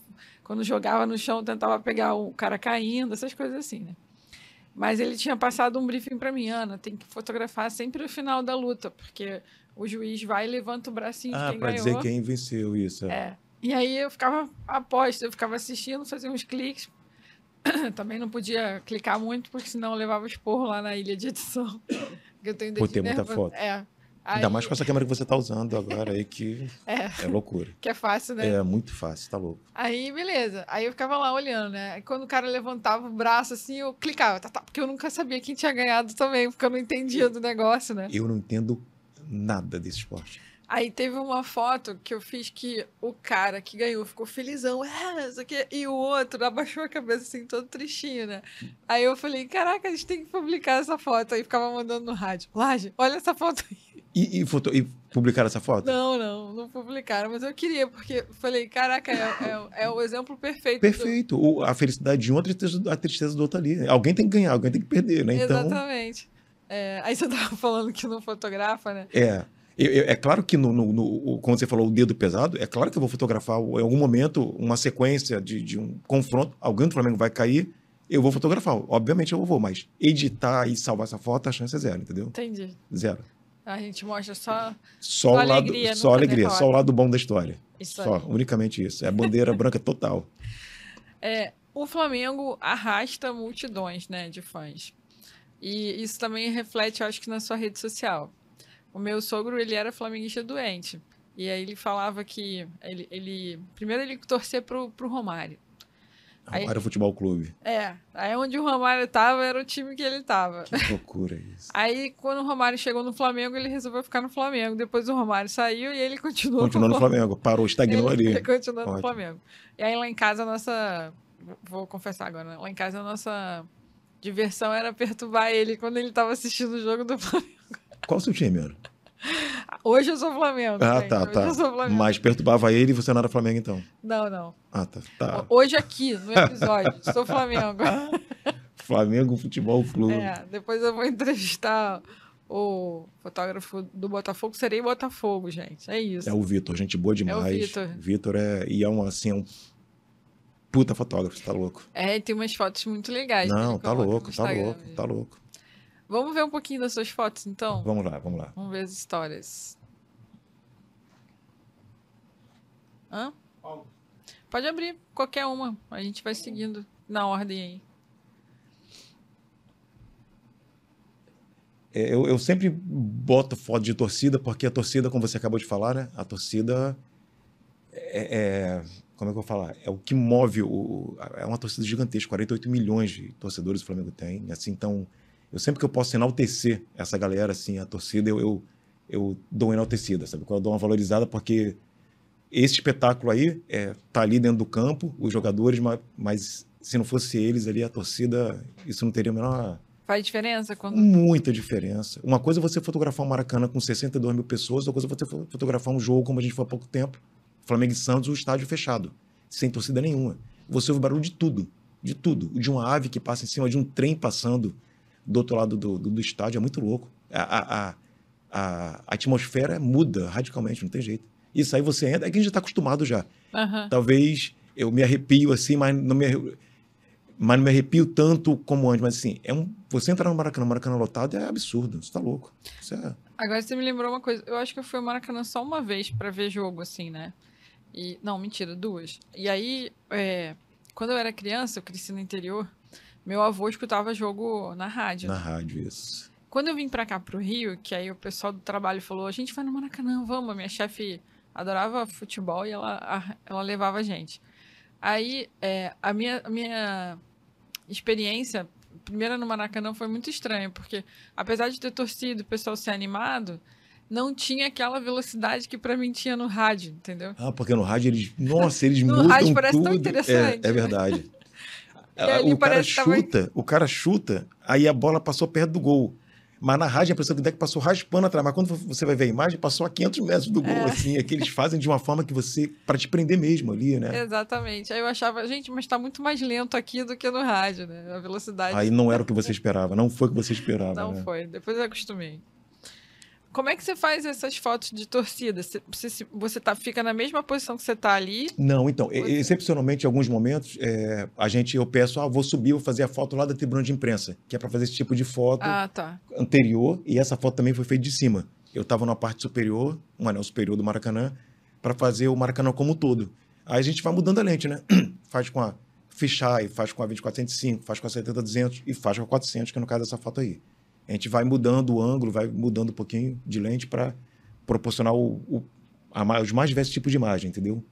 quando jogava no chão, tentava pegar o cara caindo, essas coisas assim, né? Mas ele tinha passado um briefing para mim, Ana, tem que fotografar sempre o final da luta, porque o juiz vai e levanta o bracinho de Ah, quem pra ganhou. dizer quem venceu isso. é. É. E aí eu ficava aposta, eu ficava assistindo, fazia uns cliques. Também não podia clicar muito, porque senão eu levava esporro lá na ilha de edição. Eu tenho dedinho ter muita foto. É. Ainda Aí- mais com essa câmera que você tá usando agora aí, que É, é loucura. que é fácil, né? É muito fácil, tá louco. Aí, beleza. Aí eu ficava lá olhando, né? Aí quando o cara levantava o braço assim, eu clicava, tá, tá, porque eu nunca sabia quem tinha ganhado também, porque eu não entendia do negócio, né? Eu não entendo nada desse esporte. Aí teve uma foto que eu fiz que o cara que ganhou ficou felizão, é, isso aqui, e o outro abaixou a cabeça assim, todo tristinho, né? Aí eu falei, caraca, a gente tem que publicar essa foto. Aí ficava mandando no rádio, Laje, olha essa foto aí. E, e, foto, e publicaram essa foto? Não, não, não publicaram, mas eu queria, porque falei, caraca, é, é, é o exemplo perfeito. Perfeito. Do... O, a felicidade de um, a tristeza, a tristeza do outro ali. Alguém tem que ganhar, alguém tem que perder, né? Então... Exatamente. É, aí você tava falando que não fotografa, né? É. Eu, eu, é claro que, no, no, no, quando você falou o dedo pesado, é claro que eu vou fotografar em algum momento uma sequência de, de um confronto, alguém do Flamengo vai cair, eu vou fotografar. Obviamente eu vou, mas editar e salvar essa foto, a chance é zero, entendeu? Entendi. Zero. A gente mostra só, só, só lado, alegria. Só alegria, só o lado bom da história. Isso só, aí. unicamente isso. É a bandeira branca total. É, o Flamengo arrasta multidões né, de fãs. E isso também reflete, eu acho que, na sua rede social. O meu sogro, ele era flamenguista doente. E aí ele falava que ele, ele primeiro ele torcia pro, pro Romário. Romário aí, Futebol Clube. É, aí onde o Romário tava era o time que ele tava. Que loucura isso. Aí quando o Romário chegou no Flamengo, ele resolveu ficar no Flamengo. Depois o Romário saiu e ele continuou Continuou no Flamengo. Flamengo. Parou, estagnou ele, ali. Ele continuou Ótimo. no Flamengo. E aí lá em casa a nossa vou confessar agora, né? lá em casa a nossa diversão era perturbar ele quando ele tava assistindo o jogo do Flamengo. Qual o seu time, mano? Hoje eu sou Flamengo. Ah, gente. tá, Hoje tá. Mas perturbava ele e você não era Flamengo, então? Não, não. Ah, tá. tá. Hoje aqui, no episódio, sou Flamengo. Flamengo Futebol Clube. É, depois eu vou entrevistar o fotógrafo do Botafogo. Serei Botafogo, gente. É isso. É o Vitor, gente boa demais. É o Vitor. Vitor é... E é um, assim, é um puta fotógrafo, tá louco. É, tem umas fotos muito legais. Não, tá louco, tá louco, tá louco. Vamos ver um pouquinho das suas fotos, então? Vamos lá, vamos lá. Vamos ver as histórias. Hã? Pode abrir qualquer uma. A gente vai seguindo na ordem aí. É, eu, eu sempre boto foto de torcida, porque a torcida, como você acabou de falar, né? A torcida é, é como é que eu vou falar? É o que move o. É uma torcida gigantesca, 48 milhões de torcedores o Flamengo tem. Assim, então, eu sempre que eu posso enaltecer essa galera, assim, a torcida, eu, eu, eu dou uma enaltecida, sabe? Eu dou uma valorizada porque esse espetáculo aí é, tá ali dentro do campo, os jogadores, mas, mas se não fosse eles ali, a torcida, isso não teria a menor. Faz diferença? Quando... Muita diferença. Uma coisa é você fotografar um Maracanã com 62 mil pessoas, outra coisa é você fotografar um jogo, como a gente foi há pouco tempo, Flamengo e Santos, o estádio fechado, sem torcida nenhuma. Você ouve barulho de tudo, de tudo. De uma ave que passa em cima de um trem passando, do outro lado do, do, do estádio, é muito louco. A, a, a, a, atmosfera muda radicalmente, não tem jeito. Isso aí você entra, é que a gente está acostumado já. Uhum. Talvez eu me arrepio assim, mas não me, mas não me arrepio tanto como antes. Mas assim, é um, você entrar no Maracanã, Maracanã lotado é absurdo, você tá louco. É... Agora você me lembrou uma coisa, eu acho que eu fui ao Maracanã só uma vez para ver jogo, assim, né? E, não, mentira, duas. E aí, é, quando eu era criança, eu cresci no interior, meu avô escutava jogo na rádio. Na rádio, isso. Quando eu vim pra cá, pro Rio, que aí o pessoal do trabalho falou, a gente vai no Maracanã, vamos. A minha chefe adorava futebol e ela, ela levava a gente. Aí, é, a, minha, a minha experiência, primeira no Maracanã, foi muito estranha, porque apesar de ter torcido, o pessoal ser animado, não tinha aquela velocidade que para mim tinha no rádio, entendeu? Ah, porque no rádio eles, nossa, eles no mudam No rádio parece tudo. tão interessante. É, é verdade. O cara chuta, tava... o cara chuta, aí a bola passou perto do gol. Mas na rádio a impressão que que passou raspando atrás. Mas quando você vai ver a imagem, passou a 500 metros do gol, é. assim. É que eles fazem de uma forma que você... para te prender mesmo ali, né? Exatamente. Aí eu achava, gente, mas tá muito mais lento aqui do que no rádio, né? A velocidade. Aí não era o que você esperava. Não foi o que você esperava, Não né? foi. Depois eu acostumei. Como é que você faz essas fotos de torcida? Você, você, tá, fica na mesma posição que você está ali? Não, então, você... excepcionalmente, em alguns momentos, é, a gente, eu peço, ah, vou subir, vou fazer a foto lá da tribuna de imprensa, que é para fazer esse tipo de foto ah, tá. anterior, e essa foto também foi feita de cima. Eu estava na parte superior, um anel superior do Maracanã, para fazer o Maracanã como um todo. Aí a gente vai mudando a lente, né? faz com a fisheye, faz com a 2405, faz com a 70-200 e faz com a 400, que é no caso dessa foto aí. A gente vai mudando o ângulo, vai mudando um pouquinho de lente para proporcionar o, o a, os mais diversos tipos de imagem, entendeu?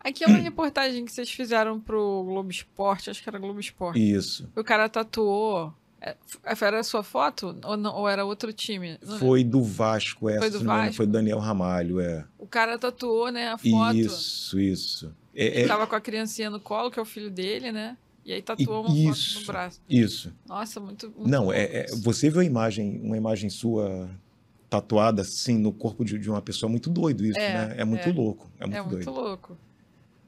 Aquela reportagem que vocês fizeram pro Globo Esporte, acho que era Globo Esporte. Isso. O cara tatuou É, f- Era a sua foto ou, não- ou era outro time? Foi do Vasco, essa. Foi do não Vasco? Foi do Daniel Ramalho, é. O cara tatuou, né, a foto. Isso, isso. É, Ele é- tava com a criancinha no colo, que é o filho dele, né? E aí tatuou uma foto isso. no braço. isso. Nossa, muito. muito Não, é, é- você viu a imagem, uma imagem sua tatuada assim no corpo de, de uma pessoa, muito doido isso, É, né? É muito é. louco, é muito É muito doido. louco.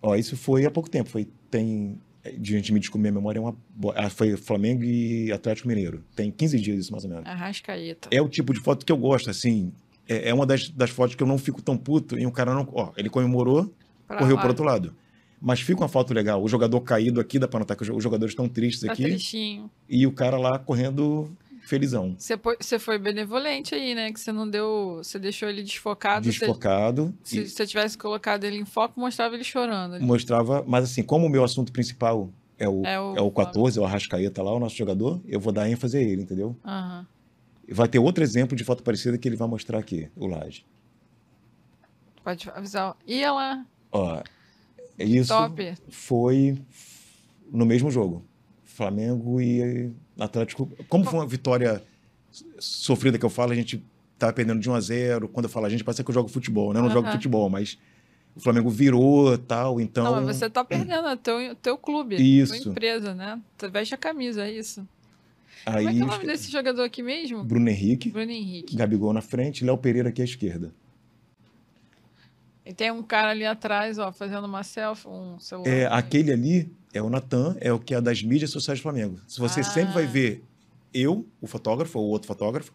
Ó, isso foi há pouco tempo, foi tem de gente me descobrir a memória é uma ah, foi Flamengo e Atlético Mineiro. Tem 15 dias isso mais ou menos. Arrascaeta. É o tipo de foto que eu gosto, assim. É, é uma das, das fotos que eu não fico tão puto e o cara não, ó, ele comemorou, Pra correu para outro lado. Mas fica uma foto legal. O jogador caído aqui, dá pra notar que os jogadores estão tristes Tá aqui. tristinho. E o cara lá correndo felizão. Você foi, benevolente aí, né? Que você não deu. Você deixou ele desfocado. Desfocado. Se e você tivesse colocado ele em foco, mostrava ele chorando. mostrava. Mas assim, como o meu assunto principal é o, É é o o, 14, é o Arrascaeta lá, o nosso jogador, eu vou dar ênfase a ele, entendeu? Aham. Vai ter outro exemplo de foto parecida que ele vai mostrar aqui, o Laje. Pode avisar. E ela, Ó, isso top. foi no mesmo jogo. Flamengo e Atlético. Como foi uma vitória sofrida que eu falo, a gente tava perdendo de 1 a 0 Quando eu falo a gente, parece que eu jogo futebol, né? Eu não jogo Aham. futebol, mas o Flamengo virou tal, então. Não, mas você tá perdendo, é teu, teu clube, Isso. tua empresa, né? Você veste a camisa, é isso. Como Aí é que é o nome desse jogador aqui mesmo? Bruno Henrique, Bruno Henrique. Gabigol na frente, Léo Pereira aqui à esquerda. E tem um cara ali atrás, ó, fazendo uma selfie, um celular. É, aquele ali é o Natan, é o que é das mídias sociais do Flamengo. Se você Ah. sempre vai ver eu, o fotógrafo, ou outro fotógrafo,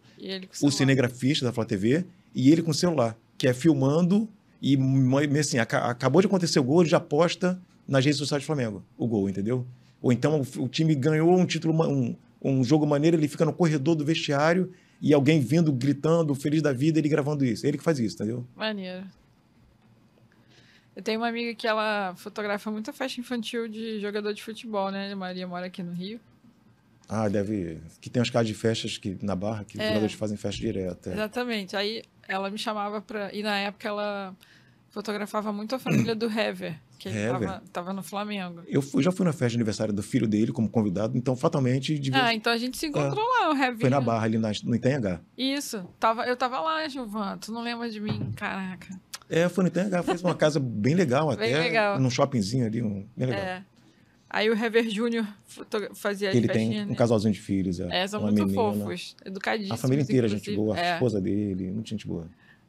o cinegrafista da Flá TV e ele com o celular, que é filmando e assim, aca- acabou de acontecer o gol, ele já posta nas redes sociais do Flamengo, o gol, entendeu? Ou então o, time ganhou um título, um, um jogo maneiro, ele fica no corredor do vestiário e alguém vindo, gritando, feliz da vida, ele gravando isso. Ele que faz isso, entendeu? Maneiro. Eu tenho uma amiga que ela fotografa muita festa infantil de jogador de futebol, né? A Maria mora aqui no Rio. Ah, deve. Que tem umas casas de festas que, na Barra que É. os jogadores fazem festa direta. é. Exatamente. Aí ela me chamava pra. E na época ela fotografava muito a família do Hever, que ele Hever? tava, no Flamengo. Eu fui- já fui na festa de aniversário do filho dele como convidado, então fatalmente devia- Ah, então a gente se encontrou lá, o Hever. foi na Barra ali na, no Itanhangá. Isso. Tava, eu tava lá, Gilvan. Tu não lembra de mim? Caraca. É, no Itanhangá, fez uma casa bem legal Bem até, legal. num shoppingzinho ali, um, bem legal. É. Aí o Hever Júnior fazia Ele tem festinhas, um né? casalzinho de filhos, é, É, são uma muito menina. fofos, educadíssimos. A família inteira, gente inclusive. boa, a É. esposa dele, muita gente boa.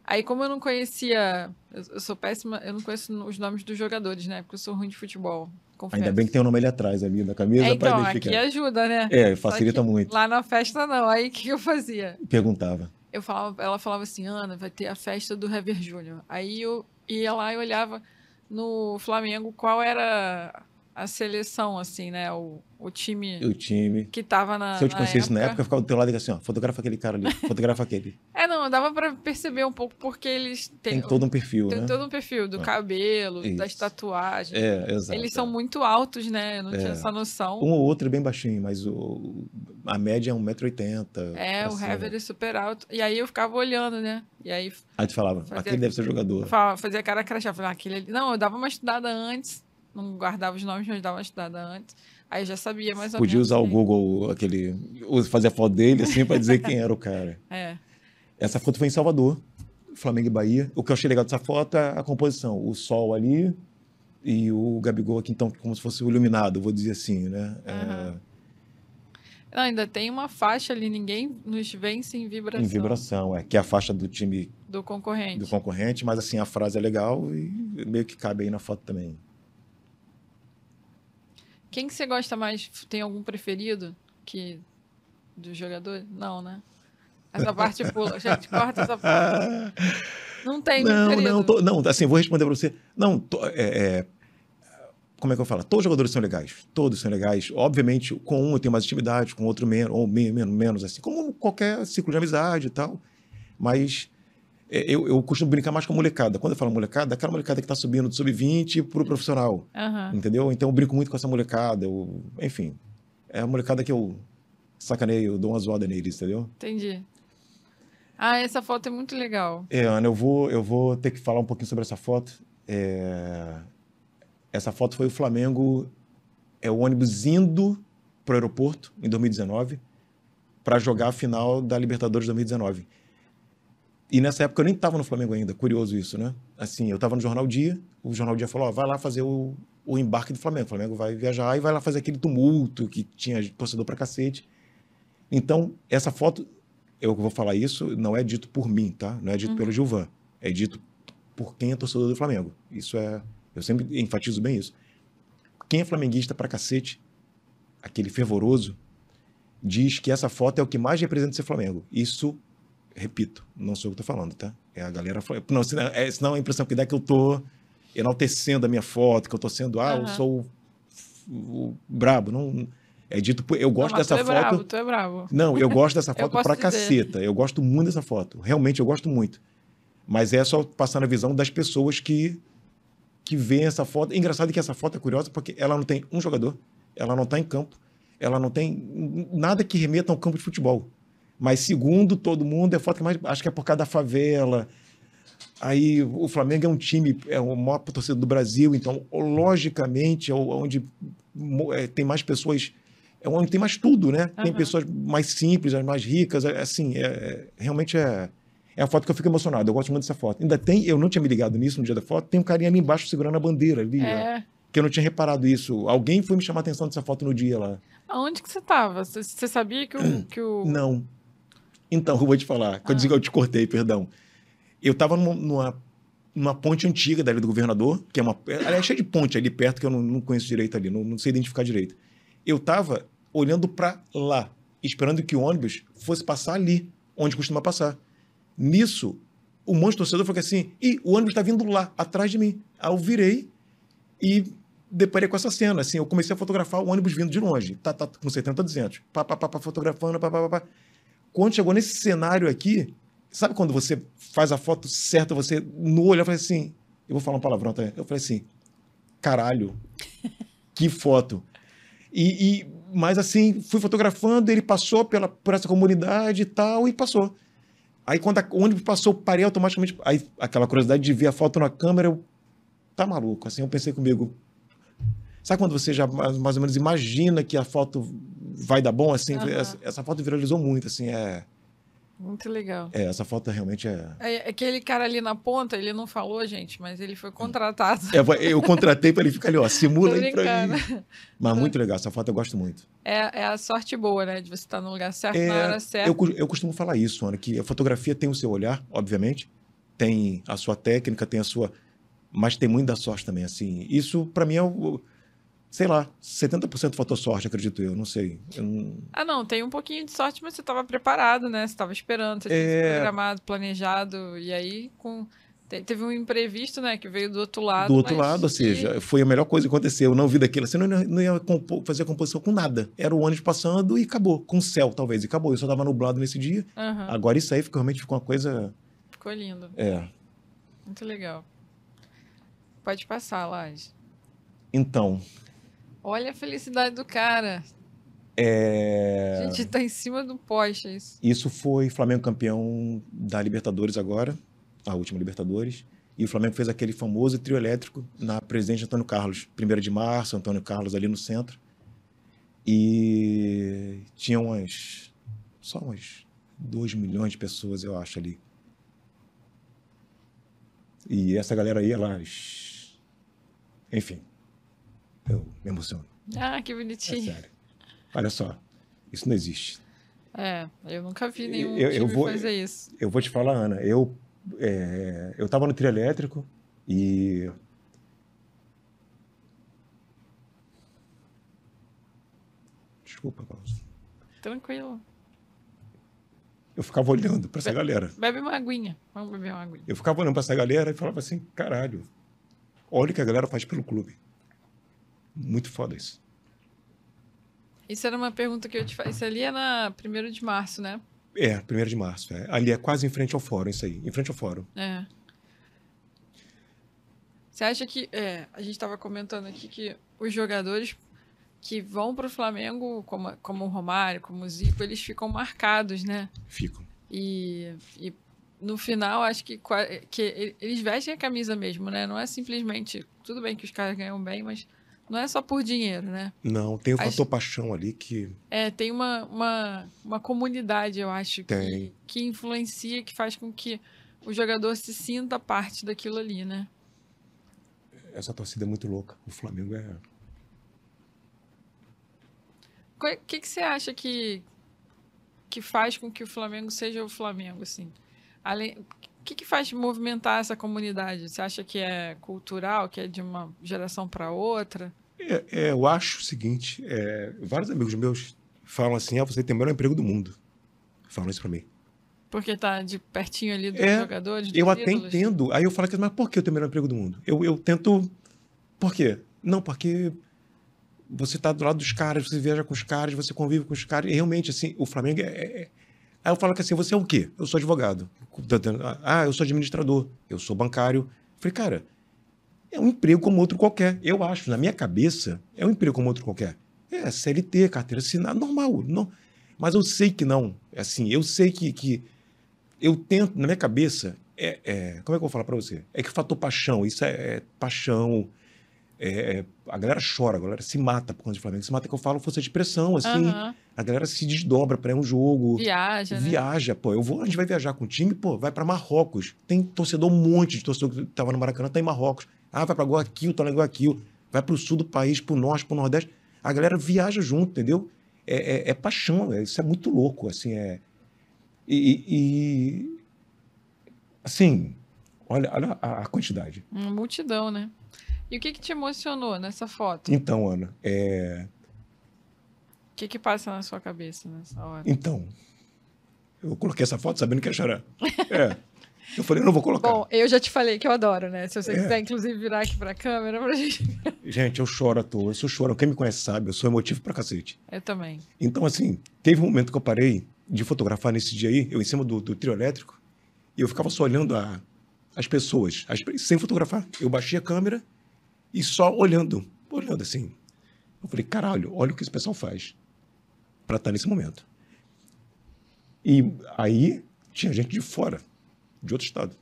Aí, como eu não conhecia, eu, sou péssima, eu não conheço os nomes dos jogadores, né? Porque eu sou ruim de futebol. Confesso. Ainda bem que tem o nome ali atrás ali da camisa é, então, identificar. aqui ajuda, né? É, facilita muito. Lá na festa, não. Aí, o que eu fazia? Perguntava. Eu falava, ela falava assim, Ana, vai ter a festa do Hever Júnior. Aí eu ia lá e olhava no Flamengo qual era a seleção, assim, né? O, o time O time. que tava na. Se eu te conhecesse na época, eu ficava do teu lado e assim, ó, fotografa aquele cara ali, fotografa aquele. É, não, dava pra perceber um pouco porque eles têm, Tem todo um perfil, tem né? todo um perfil do É. cabelo, das Isso. tatuagens. É, exato. Eles são é. muito altos, né? Eu não tinha É. essa noção. Um ou outro é bem baixinho, mas o, a média é 1,80m. É, o Hever é super alto. E aí eu ficava olhando, né? E aí Aí tu falava, Fazia- aquele deve ser jogador. fazia cara crachá. Falava, aquele ali. Não, eu dava uma estudada antes. Não guardava os nomes, mas dava uma estudada antes. Aí eu já sabia mais ou Podia menos. usar o Google, aquele. Fazer a foto dele, assim, pra dizer quem era o cara. É. Essa foto foi em Salvador, Flamengo e Bahia. O que eu achei legal dessa foto é a composição. O sol ali e o Gabigol aqui, então, como se fosse o iluminado, vou dizer assim, né? Aham. Não, ainda tem uma faixa ali, ninguém nos vence em É, vibração, em vibração, é. Que é a faixa do time do concorrente. do concorrente, mas assim, a frase é legal e meio que cabe aí na foto também. Quem que você gosta mais? Tem algum preferido que do jogador? Não, né? Essa parte pula. Gente, corta essa parte. Não tem Não, preferido. não, tô- não, assim, vou responder para você. Não, tô- é, é, como é que eu falo? Todos os jogadores são legais, todos são legais. Obviamente, com um eu tenho mais intimidade, com outro menos, ou me- menos, menos, assim, como qualquer ciclo de amizade e tal. Mas eu, eu costumo brincar mais com a molecada. Quando eu falo molecada, aquela molecada que está subindo do sub-20 para o profissional, Aham. entendeu? Então eu brinco muito com essa molecada, eu- enfim. É a molecada que eu sacaneio, eu dou uma zoada neles, entendeu? Entendi. Ah, essa foto é muito legal. É, Ana, eu vou, eu vou ter que falar um pouquinho sobre essa foto. É, Essa foto foi o Flamengo, é o ônibus indo para o aeroporto em 2019. para jogar a final da Libertadores 2019. E nessa época eu nem estava no Flamengo ainda, curioso isso, né? Assim, eu estava no Jornal Dia, o Jornal Dia falou: ó, vai lá fazer o, o embarque do Flamengo. O Flamengo vai viajar e vai lá fazer aquele tumulto que tinha torcedor pra cacete. Então, essa foto, eu vou falar isso, não é dito por mim, tá? Não é dito Uhum. pelo Gilvan. É dito por quem é torcedor do Flamengo. Isso é. Eu sempre enfatizo bem isso. Quem é flamenguista pra cacete, aquele fervoroso, diz que essa foto é o que mais representa ser Flamengo. Isso, repito, não sou eu que tô falando, tá? É a galera. fla- Não, senão, é, senão a impressão que dá é que eu tô enaltecendo a minha foto, que eu tô sendo, ah, eu Aham. sou o, o brabo. Não, é dito, eu gosto Não, dessa tu é foto. bravo, tu é bravo. Não, eu gosto dessa Eu foto pra dizer. caceta. Eu gosto muito dessa foto. Realmente, eu gosto muito. Mas é só passando a visão das pessoas que, que veem essa foto. Engraçado que essa foto é curiosa porque ela não tem um jogador, ela não tá em campo, ela não tem nada que remeta a um campo de futebol. Mas, segundo todo mundo, é a foto que mais. Acho que é por causa da favela. Aí o Flamengo é um time, é o maior torcedor do Brasil, então, logicamente, é o- onde é, tem mais pessoas. É onde tem mais tudo, né? Tem Aham. pessoas mais simples, as mais ricas, é, assim, é, é- realmente é. É a foto que eu fico emocionado. Eu gosto muito dessa foto. Ainda tem, eu não tinha me ligado nisso no dia da foto, tem um carinha ali embaixo segurando a bandeira ali, ó, É. que eu não tinha reparado isso. Alguém foi me chamar a atenção dessa foto no dia lá. Aonde que você tava? Você, você sabia que o. Que o... Não. Então, eu vou te falar. Quando eu Ah. digo eu te cortei, perdão. Eu estava numa, numa, ponte antiga dali do governador, que é uma. Aliás, cheia de ponte ali perto, que eu não, não conheço direito ali, não, não sei identificar direito. Eu estava olhando para lá, esperando que o ônibus fosse passar ali, onde costuma passar. Nisso, um monte de torcedor falou assim: e o ônibus está vindo lá, atrás de mim. Aí eu virei e deparei com essa cena. Assim, eu comecei a fotografar o ônibus vindo de longe. Tá, tá com 70 200. Pá, pá, pá, pá, fotografando, pá, pá, pá, pá. Quando chegou nesse cenário aqui, sabe quando você faz a foto certa, você no olho, eu falei assim, eu vou falar um palavrão também. Eu falei assim, caralho, que foto. E, e- mas assim, fui fotografando, ele passou pela, por essa comunidade e tal, e passou. Aí quando a- o ônibus passou, parei automaticamente. Aí aquela curiosidade de ver a foto na câmera, eu. Tá maluco. Assim, eu pensei comigo. Sabe quando você já mais ou menos imagina que a foto vai dar bom? Assim, Aham. essa, essa foto viralizou muito. Assim, é, Muito legal. é, essa foto realmente é. É, aquele cara ali na ponta, ele não falou, gente, mas ele foi contratado. Eu, vou- eu contratei para ele ficar ali, ó, simula aí pra mim. Mas muito legal, essa foto eu gosto muito. É, é a sorte boa, né? De você estar no lugar certo, É, na hora certa. Eu, eu costumo falar isso, Ana, que a fotografia tem o seu olhar, obviamente, tem a sua técnica, tem a sua. Mas tem muito da sorte também, assim. Isso, para mim, é o. Sei lá, 70% fotossorte, acredito eu, não sei. Eu não- Ah, não, tem um pouquinho de sorte, mas você estava preparado, né? Você estava esperando, você tinha É. programado, planejado, e aí com... te- teve um imprevisto, né? Que veio do outro lado. Do outro lado, ou seja, foi a melhor coisa que aconteceu. Eu não vi daquilo. Você não, ia- não ia compo- fazer a composição com nada. Era o ônibus passando e acabou. Com céu, talvez, e acabou. Eu só tava nublado nesse dia. Aham, Agora isso aí ficou, realmente ficou uma coisa. ficou lindo. É. Muito legal. Pode passar, Laje. Então, Olha a felicidade do cara. é. A gente tá em cima do poste, é isso. Isso foi Flamengo campeão da Libertadores agora, a última Libertadores. E o Flamengo fez aquele famoso trio elétrico na presidente Antônio Carlos. 1 de março, Antônio Carlos ali no centro. E tinha umas. Só umas 2 milhões de pessoas, eu acho, ali. E essa galera aí, elas. Enfim. Eu me emociono. Ah, que É bonitinho. sério. Olha só. Isso não existe. É, eu nunca vi nenhum Eu- eu vou- fazer isso. Eu vou te falar, Ana, eu é, eu estava no trio elétrico e desculpa, Paulo. Tranquilo. Eu ficava olhando para essa galera. Bebe uma aguinha. Vamos beber uma aguinha. Eu ficava olhando para essa galera e falava assim, caralho, olha o que a galera faz pelo clube. Muito foda isso. Isso era uma pergunta que eu te faço. Isso ali é na 1 de março, né? É, 1 de março. é. Ali é quase em frente ao fórum, isso aí. Em frente ao fórum. É. Você acha que. É, a gente estava comentando aqui que os jogadores que vão para o Flamengo, como, como o Romário, como o Zico, eles ficam marcados, né? Fico. E, e no final, acho que, que eles vestem a camisa mesmo, né? Não é simplesmente. Tudo bem que os caras ganham bem, mas Não é só por dinheiro, né? Não, tem o Acho- fator paixão ali que. É, tem uma, uma, uma comunidade, eu acho, que, Tem. que influencia, que faz com que o jogador se sinta parte daquilo ali, né? Essa torcida é muito louca. O Flamengo é. O que, que você acha que, que faz com que o Flamengo seja o Flamengo, assim? Além, que, que faz movimentar essa comunidade? Você acha que é cultural, que é de uma geração para outra? É, é, eu acho o seguinte: é, vários amigos meus falam assim: ah, você tem o melhor emprego do mundo. Falam isso pra mim. Porque tá de pertinho ali dos É, jogadores, dos Eu até ídolos? entendo. Aí eu falo mas por que eu tenho o melhor emprego do mundo? Eu, eu tento. Por quê? Não, porque você tá do lado dos caras, você viaja com os caras, você convive com os caras. E realmente, assim, o Flamengo é. Aí eu falo que assim, você é o quê? Eu sou advogado. Ah, eu sou administrador. Eu sou bancário. Falei, cara, é um emprego como outro qualquer. Eu acho, na minha cabeça, é um emprego como outro qualquer. É CLT, carteira assinada, normal. Não. Mas eu sei que não. É Assim, eu sei que, que eu tento, na minha cabeça, é, é- como é que eu vou falar pra você? É que o fator paixão, isso é, é paixão. É- é- a galera chora, a galera se mata por conta do Flamengo. Se mata que eu falo força de pressão, assim. Aham. A galera se desdobra pra ir a um jogo. Viaja, né? Viaja, pô. Eu vou, a gente vai viajar com o time, pô, vai pra Marrocos. Tem torcedor, um monte de torcedor que tava no Maracanã, tá em Marrocos. Ah, vai pra Guayaquil, tá lá em Guayaquil. Vai pro sul do país, pro norte, pro nordeste. A galera viaja junto, entendeu? É, é- é paixão, é- isso é muito louco, assim, é... E, e- e- assim, olha, olha a, a quantidade. Uma multidão, né? E o que, que te emocionou nessa foto? Então, Ana, é... O que, que passa na sua cabeça nessa hora? Então, eu coloquei essa foto sabendo que ia chorar. É. Eu falei, eu não vou colocar. Bom, eu já te falei que eu adoro, né? Se você É. quiser, inclusive, virar aqui pra câmera pra gente. Gente, eu choro à toa, eu sou chorão. Quem me conhece sabe, eu sou emotivo pra cacete. Eu também. Então, assim, teve um momento que eu parei de fotografar nesse dia aí, eu em cima do, do trio elétrico, e eu ficava só olhando a- as pessoas, as sem fotografar. Eu baixei a câmera e só olhando, olhando assim. Eu falei, caralho, olha o que esse pessoal faz pra estar nesse momento. E aí tinha gente de fora, de outro estado,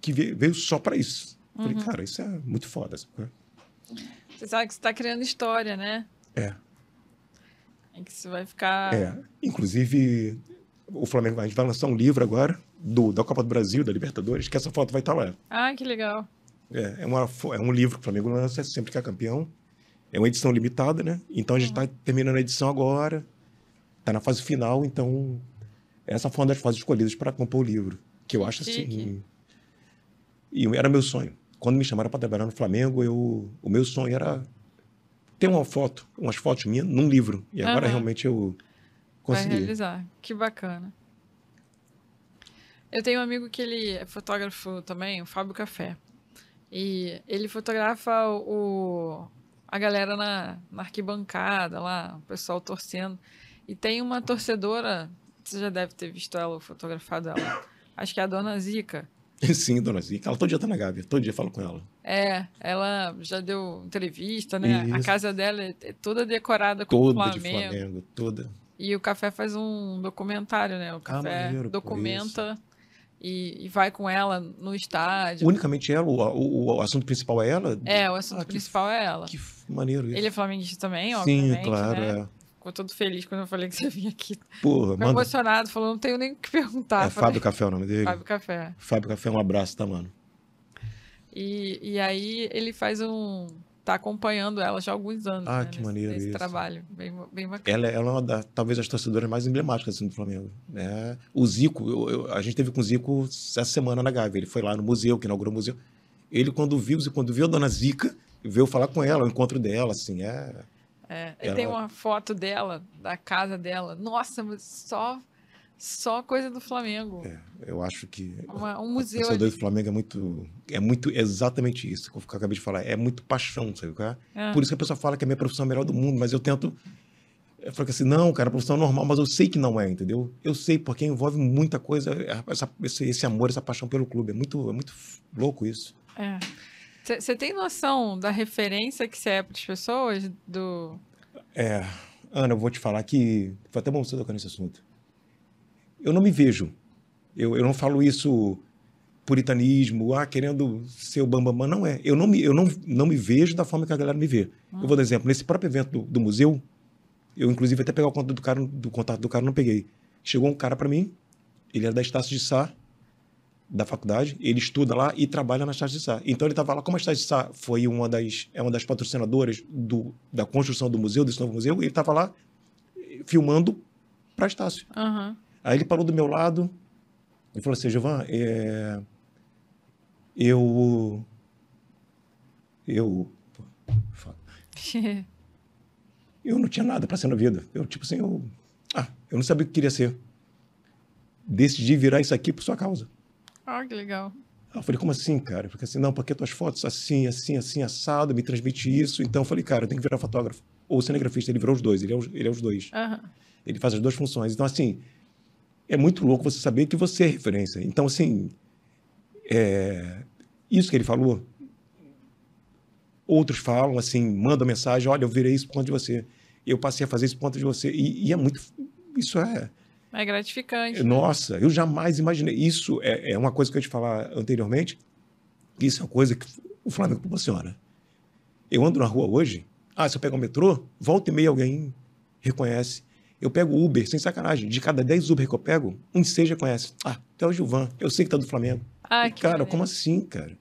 que ve- veio só pra isso. Eu Falei, cara, isso é muito foda. sabe? Você sabe que você tá criando história, né? É. E que você vai ficar. É, inclusive o Flamengo vai, a gente vai lançar um livro agora do, da Copa do Brasil, da Libertadores, que essa foto vai estar lá. Ah, que legal. É, é, uma, é um livro que o Flamengo lança sempre que é campeão. É uma edição limitada, né? Então a gente está terminando a edição agora, está na fase final, então essa foi uma das fases escolhidas para compor o livro, que eu acho Chique. assim. E era meu sonho. Quando me chamaram para trabalhar no Flamengo, eu, o meu sonho era ter uma foto, umas fotos minhas num livro. E agora Aham. realmente eu Vai consegui. realizar. Que bacana. Eu tenho um amigo que ele é fotógrafo também, o Fábio Café. E ele fotografa o, a galera na, na arquibancada lá, o pessoal torcendo. E tem uma torcedora, você já deve ter visto ela, ou fotografado ela. Acho que é a Dona Zica. Sim, dona Zica. Ela todo dia tá na Gávea, todo dia falo com ela. É, ela já deu entrevista, né? A Isso. casa dela é é toda decorada com o Toda de Flamengo. Flamengo, toda. E o Café faz um documentário, né? O Café maneiro, pô, documenta e, e vai com ela no estádio. Unicamente ela, o, o, o assunto principal é ela? É, o assunto Ah, que principal é ela. Que maneiro isso. Ele é flamenguista também, Sim, obviamente, claro, né? é. Ficou todo feliz quando eu falei que você vinha aqui. Porra, Ficou emocionado, falou, não tenho nem o que perguntar. é Falei, Fábio Café o nome dele? Fábio Café. Fábio Café, um abraço, tá, mano? E, e aí ele faz um... Tá acompanhando ela já há alguns anos, Ah, né, que nesse, maneiro nesse isso. trabalho. Bem, bem bacana. Ela, ela é uma das, talvez, as torcedoras mais emblemáticas assim, do Flamengo. né? O Zico, eu- eu- a gente teve com o Zico essa semana na Gávea. Ele foi lá no museu, que inaugurou o museu. Ele, quando viu, quando viu a dona Zica, veio falar com ela, o encontro dela, assim, é... É, Ela- Tem uma foto dela, da casa dela. Nossa, mas só, só coisa do Flamengo. é, eu acho que Uma- um o museu torcedor ali. do Flamengo é muito, é muito exatamente isso que eu acabei de falar. É muito paixão, sabe? qual é? É. Por isso que a pessoa fala que a minha profissão é a melhor do mundo, mas eu tento. Eu falo assim, não, cara, a profissão é normal, mas eu sei que não é, entendeu? Eu sei, porque envolve muita coisa, essa- esse, esse amor, essa paixão pelo clube. É muito, é muito louco isso. Você tem noção da referência que você é para as pessoas? Do... É, Ana, eu vou te falar que. Foi até bom você tocar nesse assunto. Eu não me vejo. Eu, eu não falo isso puritanismo, ah, querendo ser o bambambam. Não é. Eu não me, eu não, não me vejo da forma que a galera me vê. Eu vou dar exemplo. Nesse próprio evento do, do museu, eu inclusive até pegar o contato do cara, do contato do cara, não peguei. Chegou um cara para mim, ele era da Estácio de Sá, da faculdade, ele estuda lá e trabalha na Estácio de Sá. Então ele estava lá, como a Estácio de Sá foi uma das, é uma das patrocinadoras do, da construção do museu, desse novo museu, ele estava lá eh, filmando para Estácio. Aham. Aí ele parou do meu lado e falou assim, Giovan, é... eu... Eu... Eu não tinha nada para ser na vida. Eu, tipo assim, eu... Ah, eu não sabia o que queria ser. Decidi virar isso aqui por sua causa. Ah, que legal. Eu falei, como assim, cara? Porque assim, não, porque tuas fotos assim, assim, assim, assado, me transmite isso. Então eu falei, cara, eu tenho que virar fotógrafo. Ou cinegrafista, ele virou os dois, ele é os, ele é os dois. Aham. Ele faz as duas funções. Então, assim, é muito louco você saber que você é referência. Então, assim, é, isso que ele falou, outros falam, assim, mandam mensagem, olha, eu virei isso por conta de você. Eu passei a fazer isso por conta de você. E, e é muito... Isso é... É gratificante. né? Nossa, eu jamais imaginei. Isso é, é uma coisa que eu ia te falar anteriormente. Isso é uma coisa que o Flamengo proporciona. Eu ando na rua hoje, ah, se eu pegar o metrô, volta e meia alguém reconhece. Eu pego Uber, sem sacanagem. De cada 10 Uber que eu pego, uns seis reconhece. Ah, tu é o Gilvan, eu sei que tá do Flamengo. Ah, E, cara, como assim, cara?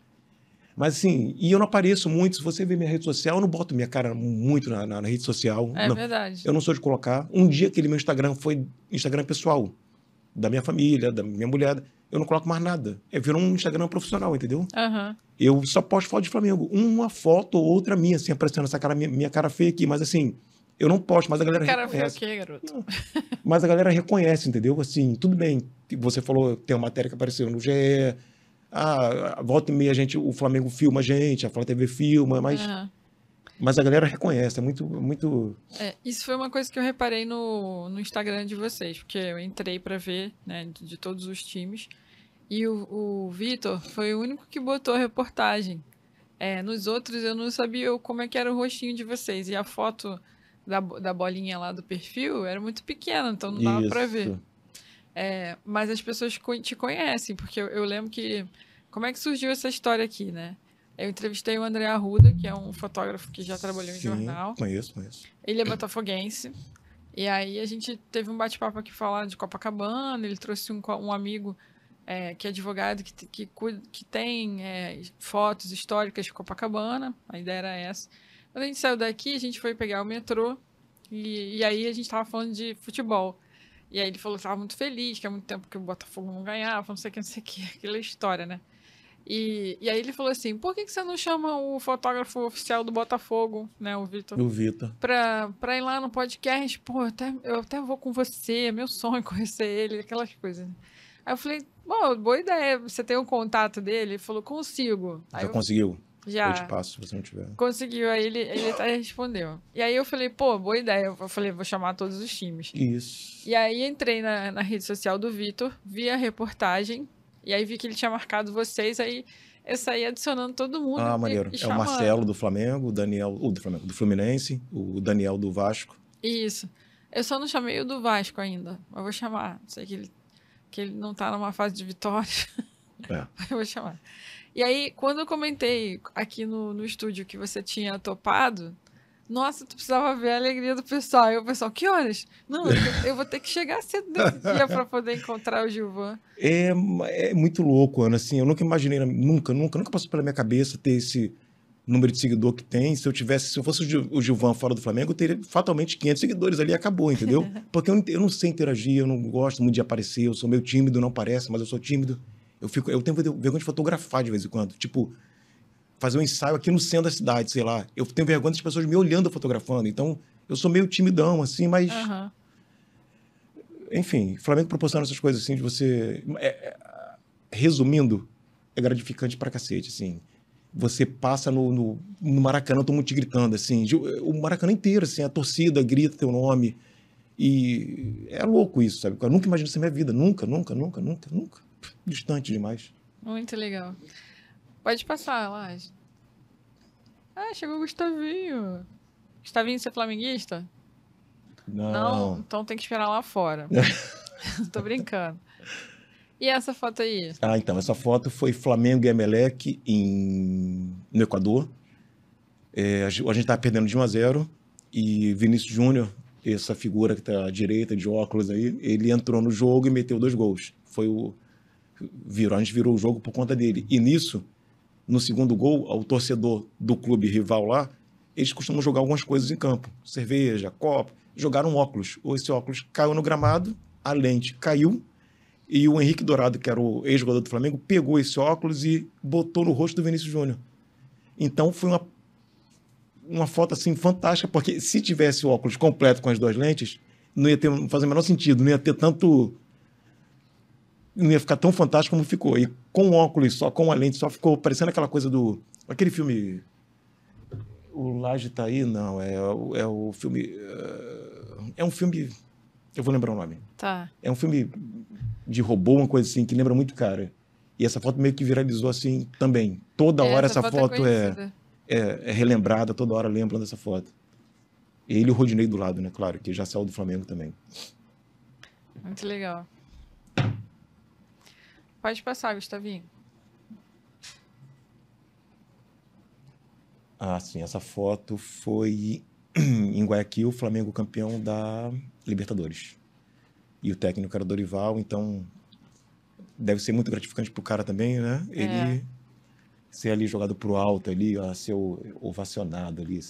Mas assim, e eu não apareço muito. Se você ver minha rede social, eu não boto minha cara muito na, na- na rede social. É não. verdade. Eu não sou de colocar. Um dia aquele meu Instagram foi Instagram pessoal, da minha família, da minha mulher. Eu não coloco mais nada. É virou um Instagram profissional, entendeu? Aham. Eu só posto foto de Flamengo. Uma foto ou outra minha, assim, aparecendo essa cara, minha, minha cara feia aqui. Mas assim, eu não posto, mas a galera Cara, foi o reconhece. quê, garoto? Mas a galera reconhece, entendeu? Assim, tudo bem. Você falou, tem uma matéria que apareceu no GE. Ah, volta e meia a gente, o Flamengo filma a gente, a Flá TV filma, mas, Aham. mas a galera reconhece. É muito, muito. É, isso foi uma coisa que eu reparei no, no Instagram de vocês, porque eu entrei pra ver, né, de, de todos os times. E o, o Vitor foi o único que botou a reportagem. É, nos outros eu não sabia como é que era o rostinho de vocês. E a foto da, da bolinha lá do perfil era muito pequena, então não dava pra ver. É, mas as pessoas te conhecem, porque eu, eu lembro que. Como é que surgiu essa história aqui, né? Eu entrevistei o André Arruda, que é um fotógrafo que já trabalhou em Sim, jornal. Conheço, conheço. Ele é botafoguense. E aí a gente teve um bate-papo aqui falando de Copacabana. Ele trouxe um, um amigo é, que é advogado, que, que, que tem é, fotos históricas de Copacabana. A ideia era essa. Quando a gente saiu daqui, a gente foi pegar o metrô. E, e aí a gente tava falando de futebol. E aí ele falou que tava muito feliz, que há muito tempo que o Botafogo não ganhava, não sei o que, não sei o que. Aquela história, né? E, e aí ele falou assim, por que, que você não chama o fotógrafo oficial do Botafogo, né, o Vitor? O Vitor. pra, pra ir lá no podcast, pô, eu até, eu até vou com você, é meu sonho conhecer ele, aquelas coisas. Aí eu falei, bom, boa ideia, você tem o contato dele? Ele falou, consigo. Aí Já eu, conseguiu? Já Eu te passo, se você não tiver. conseguiu, aí ele, ele até respondeu. E aí eu falei, pô, boa ideia. Eu falei, vou chamar todos os times. Isso. E aí entrei na, na rede social do Vitor, vi a reportagem, e aí vi que ele tinha marcado vocês, aí eu saí adicionando todo mundo. Ah, e- maneiro. e É o. Marcelo do Flamengo, o Daniel, o do Flamengo, do Fluminense, o Daniel do Vasco. Isso. Eu só não chamei o do Vasco ainda. Mas vou chamar. Sei que ele, que ele não tá numa fase de vitória. É. Eu vou chamar. E aí, quando eu comentei aqui no, no estúdio que você tinha topado, nossa, tu precisava ver a alegria do pessoal. Aí o pessoal, que horas? Não, eu, vou ter que chegar cedo nesse dia pra poder encontrar o Gilvan. É, é muito louco, Ana. Assim, eu nunca imaginei, nunca, nunca, nunca passou pela minha cabeça ter esse número de seguidor que tem. Se eu tivesse, se eu fosse o Gil- o Gilvan fora do Flamengo, eu teria fatalmente 500 seguidores ali e acabou, entendeu? Porque eu, não- eu não sei interagir, eu não gosto muito de aparecer, eu sou meio tímido, não parece, mas eu sou tímido. Eu, fico, eu tenho vergonha de fotografar de vez em quando. Tipo, fazer um ensaio aqui no centro da cidade, sei lá. Eu tenho vergonha das pessoas me olhando fotografando. Então, eu sou meio timidão, assim, mas Aham. enfim, o Flamengo proporciona essas coisas assim de você. é- é- resumindo, é gratificante pra cacete, assim. Você passa no, no, no Maracanã, todo mundo te gritando, assim. O Maracanã inteiro, assim, a torcida grita teu nome. E é louco isso, sabe? Eu nunca imaginei isso na minha vida. Nunca, nunca, nunca, nunca, nunca. Distante demais. Muito legal. Pode passar, Laje. Ah, chegou o Gustavinho. Gustavinho, você é flamenguista? Não. Não, então tem que esperar lá fora. Tô brincando. E essa foto aí? Ah, então, essa foto foi Flamengo e Emelec em... no Equador. É, a gente estava perdendo de 1 a 0 e Vinícius Júnior, essa figura que está à direita, de óculos aí, ele entrou no jogo e meteu dois gols. Foi o. Virou, a gente virou o jogo por conta dele. E nisso, no segundo gol, o torcedor do clube rival lá, eles costumam jogar algumas coisas em campo: cerveja, copo. Jogaram óculos. Esse óculos caiu no gramado, a lente caiu e o Henrique Dourado, que era o ex-jogador do Flamengo, pegou esse óculos e botou no rosto do Vinícius Júnior. Então foi uma, uma foto assim fantástica, porque se tivesse o óculos completo com as duas lentes, não ia ter, não o menor sentido, não ia ter tanto. Não ia ficar tão fantástico como ficou. E com o óculos só, com a lente só, ficou parecendo aquela coisa do. Aquele filme. O Laje tá aí? Não, é, é o filme. É um filme. Eu vou lembrar o nome. Tá. É um filme de robô, uma coisa assim, que lembra muito cara. E essa foto meio que viralizou assim também. Toda hora essa, essa foto, foto é, é, é, relembrada, toda hora lembram dessa foto. Ele e o Rodinei do lado, né? Claro, que já saiu do Flamengo também. Muito legal. Pode passar, Gustavinho. Ah, sim. Essa foto foi em Guayaquil, Flamengo campeão da Libertadores e o técnico era Dorival, então deve ser muito gratificante pro cara também, né? É. Ele ser ali jogado pro alto ali, ó, ser ovacionado ali,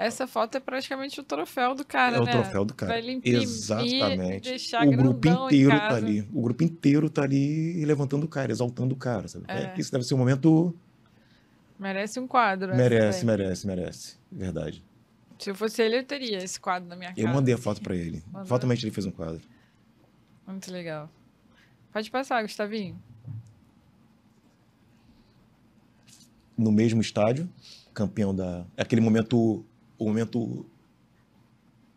essa foto é praticamente o troféu do cara, é né? É o troféu do cara. Exatamente. o grupo inteiro tá ali. O grupo inteiro tá ali levantando o cara, exaltando o cara, sabe? É. é isso deve ser um momento. Merece um quadro. Merece, merece, merece. Verdade. Se eu fosse ele, eu teria esse quadro na minha casa. Eu mandei a foto para ele. Mandou. Fatalmente ele fez um quadro. Muito legal. Pode passar, Gustavinho. No mesmo estádio, campeão da. Aquele momento. O momento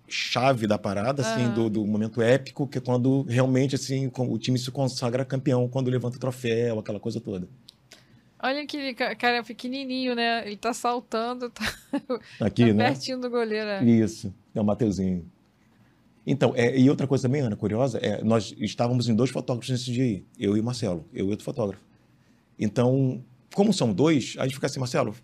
chave da parada, assim, do, do, momento épico, que é quando realmente assim, o time se consagra campeão, quando levanta o troféu, aquela coisa toda. Olha aquele cara pequenininho, né? Ele tá saltando, tá, Aqui, tá né? pertinho do goleiro. É. Isso, é o Mateuzinho. Então, é, e outra coisa também, Ana, curiosa, é, nós estávamos em dois fotógrafos nesse dia aí, eu e o Marcelo, eu e outro fotógrafo. Então, como são dois, a gente fica assim, Marcelo,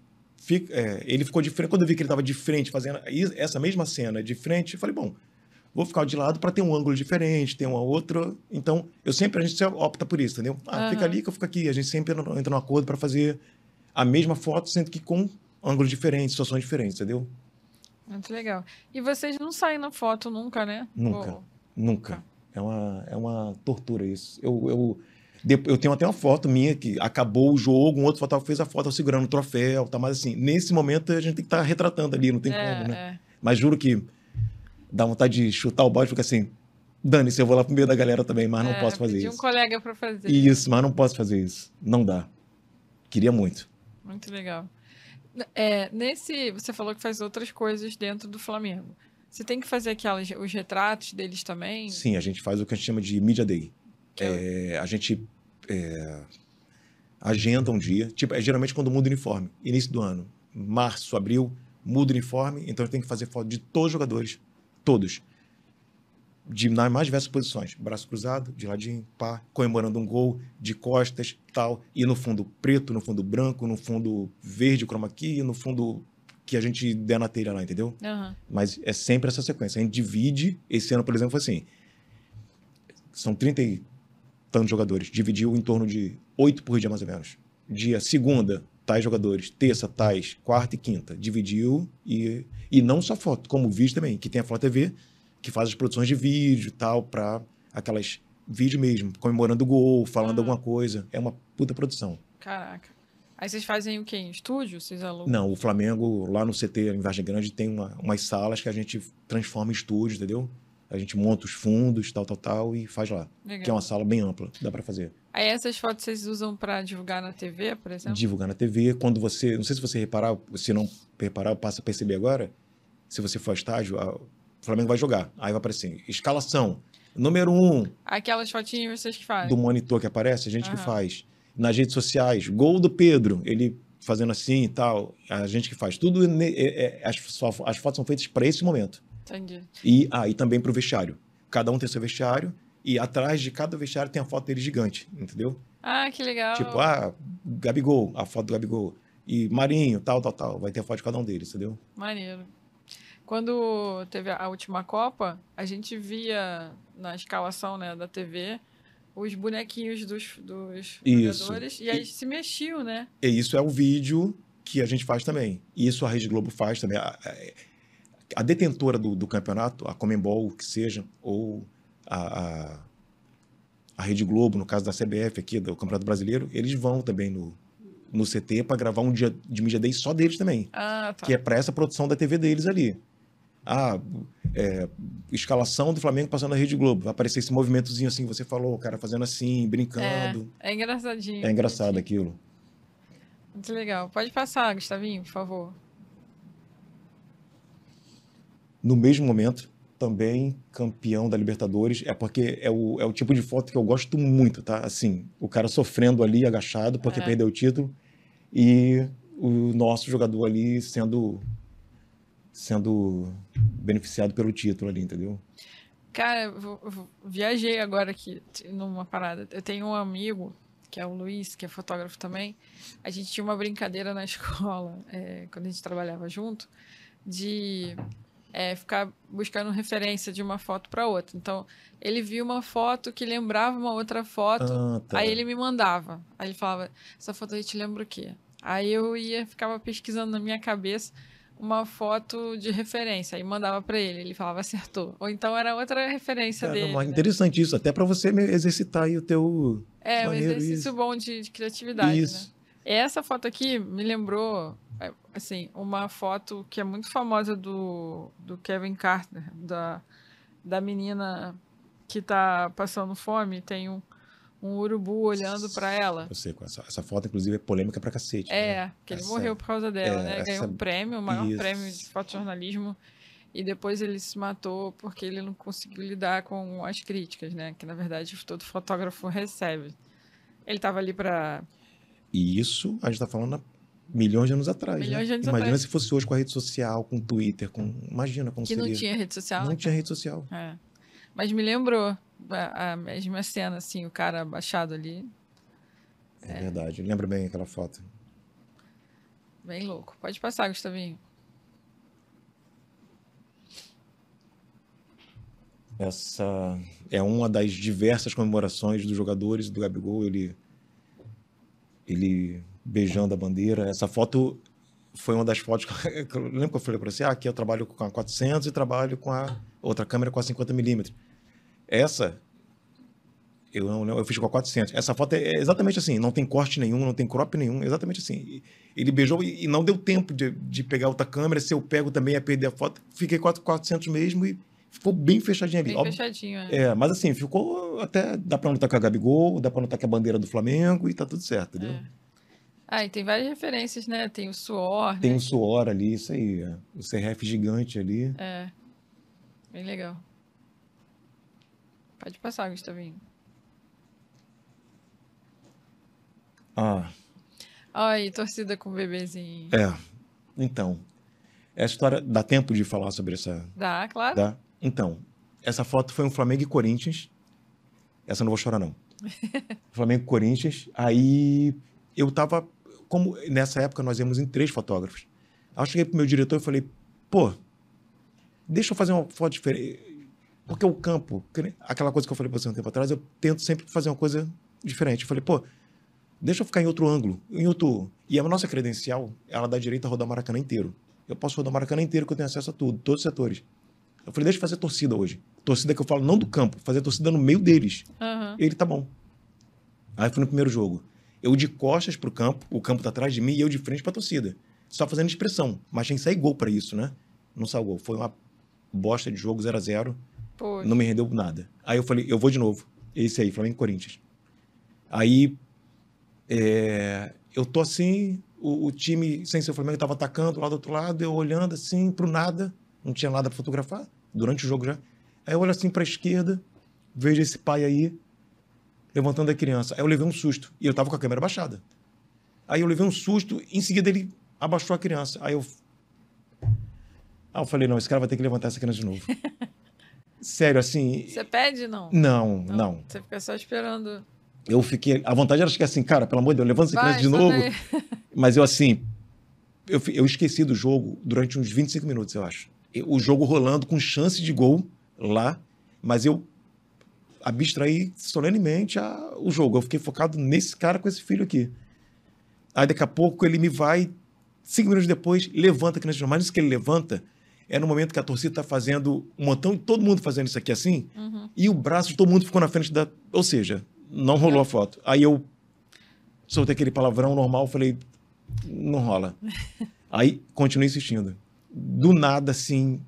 fica, é, ele ficou de frente, quando eu vi que ele estava de frente fazendo essa mesma cena de frente, eu falei, bom, vou ficar de lado para ter um ângulo diferente, ter uma outra. Então, eu sempre, a gente opta por isso, entendeu? Ah, uhum. fica ali que eu fico aqui. A gente sempre entra num acordo para fazer a mesma foto, sendo que com ângulos diferentes, situações diferentes, entendeu? Muito legal. E vocês não saem na foto nunca, né? Nunca. Ou... Nunca. É uma, é uma tortura isso. Eu, eu, eu tenho até uma foto minha que acabou o jogo, um outro fotógrafo fez a foto segurando o troféu, tá? Mas assim, nesse momento a gente tem que estar tá retratando ali, não tem é, como, né? É. Mas juro que dá vontade de chutar o bode e ficar assim, dane-se, eu vou lá pro meio da galera também, mas não é, posso fazer isso. um colega para fazer. Isso, mas não posso fazer isso. Não dá. Queria muito. Muito legal. É, nesse, você falou que faz outras coisas dentro do Flamengo. Você tem que fazer aquelas, os retratos deles também? Sim, a gente faz o que a gente chama de Media Day. É, a gente é, agenda um dia, tipo, é geralmente quando muda o uniforme, início do ano, março, abril, muda o uniforme, então a gente tem que fazer foto de todos os jogadores, todos. De nas mais diversas posições, braço cruzado, de ladinho, pá, comemorando um gol, de costas, tal, e no fundo preto, no fundo branco, no fundo verde, chroma key, no fundo que a gente der na telha lá, entendeu? Uhum. Mas é sempre essa sequência. A gente divide, esse ano, por exemplo, foi assim, são 30 e tantos jogadores, dividiu em torno de oito por dia, mais ou menos. Dia segunda, tais jogadores, terça, tais, quarta e quinta, dividiu e, e não só foto, como vídeo também, que tem a Foto TV, que faz as produções de vídeo e tal, para aquelas vídeo mesmo, comemorando o gol, falando alguma coisa. É uma puta produção. Caraca. Aí vocês fazem o quê? Em estúdio? Vocês alugam? Não, o Flamengo, lá no CT, em Vargem Grande, tem uma, umas salas que a gente transforma em estúdio, entendeu? A gente monta os fundos, tal, tal, tal, e faz lá. Legal. Que é uma sala bem ampla, dá para fazer. Aí essas fotos vocês usam para divulgar na TV, por exemplo? Divulgar na TV. Quando você. Não sei se você reparar, se não reparar, passa a perceber agora. Se você for ao estágio, o Flamengo vai jogar. Aí vai aparecer escalação. Número um. Aquelas fotinhas vocês que fazem. Do monitor que aparece, a gente uhum. que faz. Nas redes sociais, gol do Pedro, ele fazendo assim e tal. A gente que faz. Tudo. É, é, as, as fotos são feitas para esse momento. Entendi. E aí ah, também para o vestiário. Cada um tem seu vestiário E atrás de cada vestiário tem a foto dele gigante, entendeu? Ah, que legal. Tipo, ah, Gabigol, a foto do Gabigol. E Marinho, tal, tal, tal. Vai ter a foto de cada um deles, entendeu? Maneiro. Quando teve a última Copa, a gente via na escalação né, da TV os bonequinhos dos, dos Isso. jogadores e aí se mexiam, né? E isso é o vídeo que a gente faz também. Isso a Rede Globo faz também. A, detentora do, do campeonato, a Comembol, que seja, ou a, a, a Rede Globo, no caso da CBF aqui, do Campeonato Brasileiro, eles vão também no, no CT para gravar um dia de Media Day só deles também. Ah, tá. que é para essa produção da TV deles ali. Ah, é, escalação do Flamengo passando na Rede Globo. Vai aparecer esse movimentozinho assim que você falou, o cara fazendo assim, brincando. É engraçadinho. É, engraçado aquilo. Muito legal. Pode passar, Gustavinho, por favor. No mesmo momento, também campeão da Libertadores, é porque é o, é o tipo de foto que eu gosto muito, tá? Assim, o cara sofrendo ali, agachado, porque É. perdeu o título, e o nosso jogador ali sendo sendo beneficiado pelo título ali, entendeu? Cara, eu vou- eu viajei agora aqui numa parada. Eu tenho um amigo, que é o Luiz, que é fotógrafo também. A gente tinha uma brincadeira na escola, é, quando a gente trabalhava junto, de é, ficar buscando referência de uma foto para outra. Então, ele viu uma foto que lembrava uma outra foto, Ah, tá. aí ele me mandava. Aí ele falava, essa foto aí te lembra o quê? Aí eu ia, ficava pesquisando na minha cabeça uma foto de referência, aí mandava para ele, ele falava, acertou. Ou então era outra referência Cara, dele. mas né? interessante isso, até para você exercitar aí o teu É, um exercício isso. bom de, de criatividade, né? isso. Essa foto aqui me lembrou, é, assim, uma foto que é muito famosa do, do Kevin Carter, da, da menina que tá passando fome, tem um, um urubu olhando para ela. Eu sei, essa, essa foto, inclusive, é polêmica pra cacete. É, né? que ele Essa- morreu por causa dela, é, né? Ganhou essa- um prêmio, o maior isso. prêmio de fotojornalismo. E depois ele se matou porque ele não conseguiu lidar com as críticas, né? Que na verdade todo fotógrafo recebe. Ele tava ali para E isso a gente tá falando milhões de anos atrás. Milhões né? de anos Imagina atrás. se fosse hoje com a rede social, com o Twitter, com. Imagina como que seria. não tinha rede social. Não tinha rede social. É. Mas me lembrou a, a mesma cena, assim, o cara abaixado ali. É, verdade. Lembra bem aquela foto. Bem louco. Pode passar, Gustavinho. Essa é uma das diversas comemorações dos jogadores do Gabigol, ele ele beijando a bandeira. Essa foto foi uma das fotos que eu lembro que eu falei para você, ah, aqui eu trabalho com a 400 e trabalho com a outra câmera com a 50 milímetros. Essa eu não eu fiz com a 400. Essa foto é exatamente assim, não tem corte nenhum, não tem crop nenhum, exatamente assim. Ele beijou e não deu tempo de, de pegar outra câmera, se eu pego também ia perder a foto. Fiquei com a 400 mesmo e ficou bem fechadinho ali. Bem Óbvio- fechadinho, é. é, mas assim, ficou até. Dá pra anotar com a Gabigol, dá pra anotar com a bandeira do Flamengo e tá tudo certo, entendeu? É. Ah, e tem várias referências, né? Tem o suor, Tem né? um suor ali, isso aí. é. O CRF gigante ali. É. Bem legal. Pode passar, Gustavinho. Ah, aí, torcida com o bebezinho. é. Então, essa história. Dá tempo de falar sobre essa. Dá, claro. Dá? Então, essa foto foi um Flamengo e Corinthians. Essa eu não vou chorar, não. Flamengo e Corinthians. Aí eu tava. Como nessa época nós íamos em três fotógrafos. Aí eu cheguei pro meu diretor e falei, pô, deixa eu fazer uma foto diferente. Porque o campo, aquela coisa que eu falei pra você um tempo atrás, eu tento sempre fazer uma coisa diferente. Eu falei, pô, deixa eu ficar em outro ângulo, em outro. E a nossa credencial, ela dá direito a rodar o Maracanã inteiro. Eu posso rodar o Maracanã inteiro, que eu tenho acesso a tudo, todos os setores. Eu falei, deixa eu fazer torcida hoje. Torcida que eu falo, não do campo, fazer torcida no meio deles. Aham. Ele tá bom. Aí fui no primeiro jogo. Eu de costas pro campo, o campo tá atrás de mim e eu de frente pra torcida. Só fazendo expressão. Mas tem que sair gol pra isso, né? Não saiu gol. Foi uma bosta de jogo 0 a 0 Poxa. Não me rendeu nada. Aí eu falei, eu vou de novo. Esse aí, Flamengo e Corinthians. Aí é, eu tô assim, o, o time sem ser o Flamengo tava atacando lá do outro lado, eu olhando assim pro nada, não tinha nada pra fotografar durante o jogo já. Aí eu olho assim pra esquerda, vejo esse pai aí levantando a criança. Aí eu levei um susto e eu tava com a câmera baixada. Aí eu levei um susto, em seguida ele abaixou a criança. Aí eu Ah, eu falei, não, esse cara vai ter que levantar essa criança de novo. Sério, assim. Você pede, não? Não, não. Você fica só esperando. Eu fiquei. A vontade era que assim, cara, pelo amor de Deus, levanta essa Vai, criança de novo. daí. Mas eu, assim. Eu, eu esqueci do jogo durante uns 25 minutos, eu acho. O jogo rolando com chance de gol lá, mas eu abstraí solenemente a- o jogo. Eu fiquei focado nesse cara com esse filho aqui. Aí daqui a pouco ele me vai, cinco minutos depois, levanta a criança. Mas isso que ele levanta é no momento que a torcida está fazendo um montão, e todo mundo fazendo isso aqui assim, Uhum. e o braço de todo mundo ficou na frente da. Ou seja, não rolou a foto. Aí eu soltei aquele palavrão normal, falei, não rola. Aí continuei insistindo. Do nada, assim.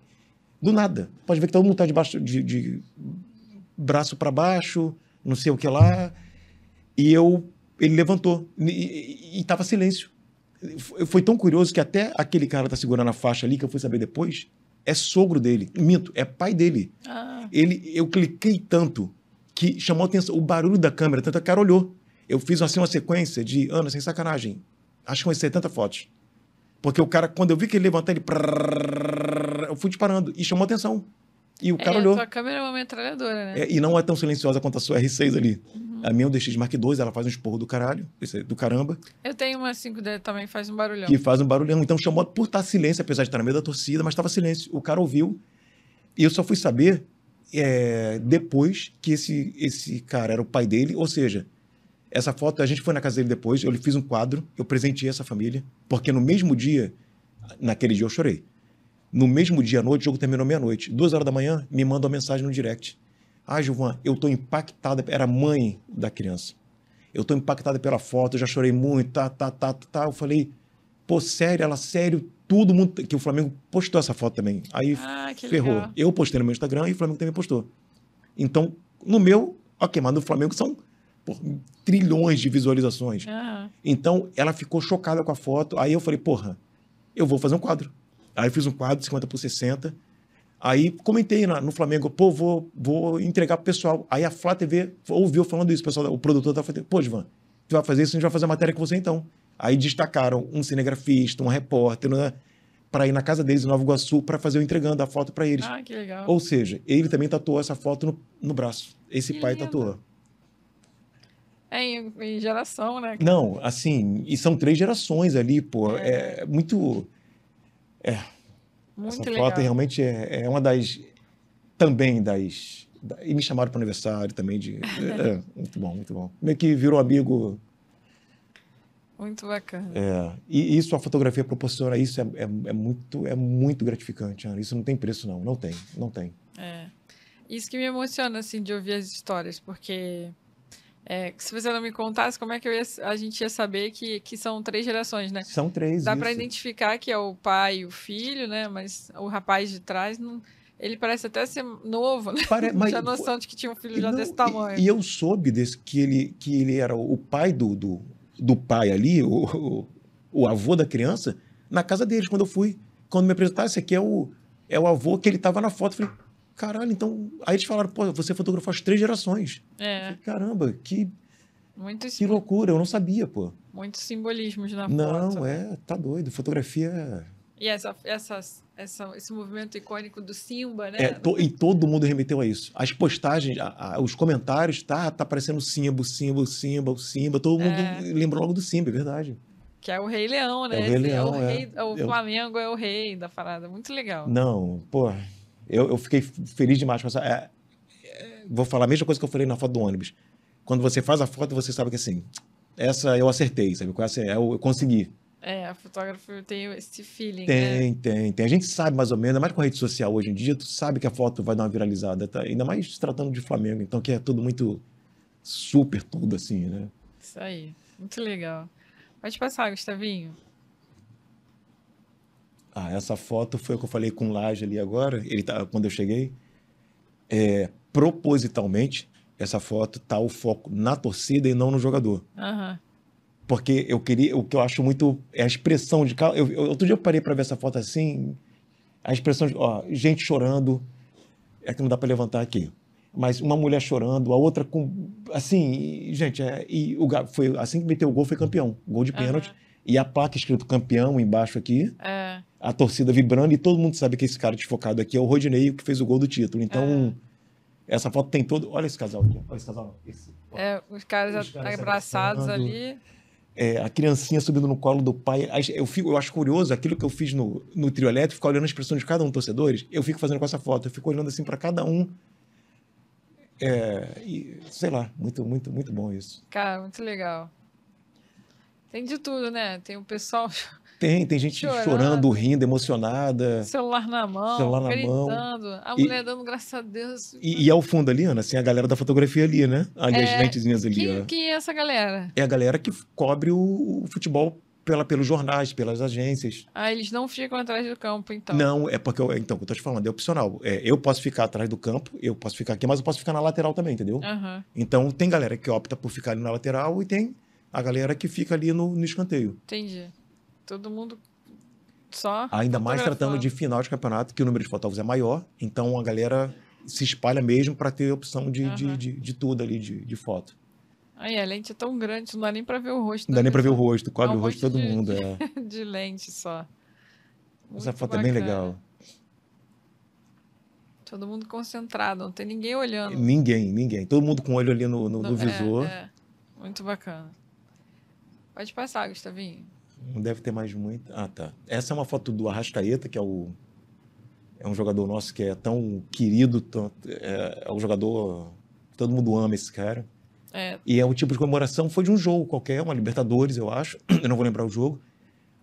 Do nada. Pode ver que todo mundo tá debaixo de, de braço para baixo, não sei o que lá. E eu. Ele levantou. E, e, e tava silêncio. Foi- tão curioso que até aquele cara que tá segurando a faixa ali, que eu fui saber depois, é sogro dele. Minto, é pai dele Ah, ele, eu cliquei tanto que chamou atenção o barulho da câmera, tanto que o cara olhou. Eu fiz assim uma sequência de, Ana, sem sacanagem, acho que umas 70 fotos. Porque o cara, quando eu vi que ele levantou, ele. Eu fui disparando e chamou atenção. E o cara é, olhou. A tua câmera é uma metralhadora, né? É, e não é tão silenciosa quanto a sua R6 ali. Uhum. A minha é um DX Mark II, ela faz um esporro do caralho, do caramba, Eu tenho uma 5D também, faz um barulhão. que faz um barulhão. Então chamou por estar silêncio, apesar de estar no meio da torcida, mas estava silêncio. O cara ouviu. E eu só fui saber é, depois que esse, esse cara era o pai dele, ou seja, essa foto, a gente foi na casa dele depois, eu lhe fiz um quadro, eu presenteei essa família, porque no mesmo dia, naquele dia eu chorei. No mesmo dia à noite, o jogo terminou meia-noite. Duas horas da manhã, me manda uma mensagem no direct. Ah, Gilvan, eu tô impactada. Era mãe da criança. Eu tô impactada pela foto, eu já chorei muito, tá, tá, tá, tá. Eu falei, pô, sério, ela, sério, todo mundo. Que o Flamengo postou essa foto também. Aí Ah, ferrou. legal. Eu postei no meu Instagram e o Flamengo também postou. Então, no meu, ok, mas no Flamengo são pô, trilhões de visualizações. Aham. Então, ela ficou chocada com a foto. Aí eu falei, porra, eu vou fazer um quadro. Aí eu fiz um quadro de 50 por 60. Aí comentei na- no Flamengo, pô, vou, vou entregar pro pessoal. Aí a Flá TV ouviu falando isso, o pessoal, o produtor da Flá TV, pô, Ivan, tu vai fazer isso, a gente vai fazer a matéria com você então. Aí destacaram um cinegrafista, um repórter, né, para ir na casa deles em Nova Iguaçu para fazer o entregando a foto para eles. Ah, que legal. Ou seja, ele também tatuou essa foto no, no braço. Esse Que pai lindo. tatuou. É em, em geração, né? Não, assim, e são três gerações ali, pô. É, muito. Muito essa legal. foto realmente é, é uma das. Também das. da- e me chamaram para aniversário também de. é, muito bom, muito bom. Meio que virou amigo. Muito bacana. é, e isso, a fotografia proporciona isso, é, é, é muito, é muito gratificante. Ana. Isso não tem preço, não. Não tem, não tem. É. Isso que me emociona, assim, de ouvir as histórias, porque é, se você não me contasse, como é que ia- a gente ia saber que, que são três gerações, né? São três. Dá isso. identificar que é o pai e o filho, né? Mas o rapaz de trás, não, ele parece até ser novo, né? Pare- Não mas- tinha noção de que tinha um filho já Não, desse e- tamanho. E, eu soube desse, que, ele, que ele era o pai do, do, do pai ali, o, o, o avô da criança, na casa deles, quando eu fui. Quando me apresentaram, esse aqui é o, é o avô que ele tava na foto. Eu falei, caralho, então. Aí eles falaram, pô, você fotografou as três gerações. É, falei, Caramba, que, muito, que loucura, eu não sabia, pô. muitos simbolismos na Não, foto. é, tá doido. Fotografia. E essa, essas, essa, esse movimento icônico do Simba, né? É, to- e todo mundo remeteu a isso. As postagens, a- a- os comentários, tá, tá aparecendo Simba, o Simba, o Simba, o Simba. Todo mundo É. lembrou logo do Simba, é verdade. Que é o Rei Leão, né? É o Rei Leão, o, é. rei, o Eu- Flamengo é o rei da parada. Muito legal. Não, pô, eu, eu fiquei feliz demais com essa. é, é, vou falar a mesma coisa que eu falei na foto do ônibus. Quando você faz a foto, você sabe que assim, essa eu acertei, sabe? qual é? Essa Eu, eu consegui. É, a fotógrafo tem esse feeling, né? Tem, tem, tem. A gente sabe mais ou menos, ainda mais com a rede social hoje em dia, tu sabe que a foto vai dar uma viralizada, tá? ainda mais se tratando de Flamengo, então que é tudo muito super tudo assim, né? Isso aí. Muito legal. Pode passar, Gustavinho. Ah, essa foto foi o que eu falei com o Laje ali agora, ele tá, quando eu cheguei. É, propositalmente, essa foto tá o foco na torcida e não no jogador. Aham. Porque eu queria, o que eu acho muito é a expressão de cada. Eu, eu- outro dia eu parei para ver essa foto assim, a expressão de, ó, gente chorando, é que não dá para levantar aqui. Mas uma mulher chorando, a outra com assim, gente, é, e o foi assim que meteu o gol foi campeão, gol de pênalti Aham. e a placa escrito campeão embaixo aqui. É. a torcida vibrando e todo mundo sabe que esse cara desfocado aqui é o Rodinei que fez o gol do título. Então, essa foto tem todo. Olha esse casal aqui. Olha esse casal. Esse. É, os caras, Os caras abraçados ali. É, a criancinha subindo no colo do pai. Eu, fico, eu acho curioso aquilo que eu fiz no, no trio elétrico, ficar olhando a expressão de cada um dos torcedores. Eu fico fazendo com essa foto. Eu fico olhando assim para cada um. É, e, sei lá, muito, muito, muito bom isso. Cara, muito legal. Tem de tudo, né? Tem o pessoal Tem, tem gente Chorando. chorando, rindo, emocionada. celular na mão, Celular na mão. gritando. A E- mulher dando graças a Deus. E, e ao fundo ali, Ana, assim, a galera da fotografia ali, né? Ali, É, as lentezinhas ali, quem, ó. quem é essa galera? É a galera que cobre o, o futebol pela, pelos jornais, pelas agências. Ah, eles não ficam atrás do campo, então. Não, é porque, eu, então, o que eu tô te falando, é opcional. É, eu posso ficar atrás do campo, eu posso ficar aqui, mas eu posso ficar na lateral também, entendeu? Aham, Então, tem galera que opta por ficar ali na lateral e tem a galera que fica ali no, no escanteio. entendi. Todo mundo só. Ainda mais tratando de final de campeonato, que o número de fotógrafos é maior, então a galera se espalha mesmo para ter opção de, de, Aham. de, de tudo ali, de, de foto. Aí, a lente é tão grande, não dá nem pra ver o rosto. Não dá nem pra ver o rosto, cobre É um o rosto de todo de- mundo. É. de lente só. Essa Muito foto é bem bacana. legal. Todo mundo concentrado, não tem ninguém olhando. Ninguém, ninguém. Todo mundo com o olho ali no, no, no é, visor. é. Muito bacana. Pode passar, Gustavinho. Não deve ter mais muito. Ah, tá. Essa é uma foto do Arrascaeta, que é o. É um jogador nosso que é tão querido, tão- é, é um jogador. Todo mundo ama esse cara. É, E é um tipo de comemoração, foi de um jogo qualquer, uma Libertadores, eu acho. Eu não vou lembrar o jogo.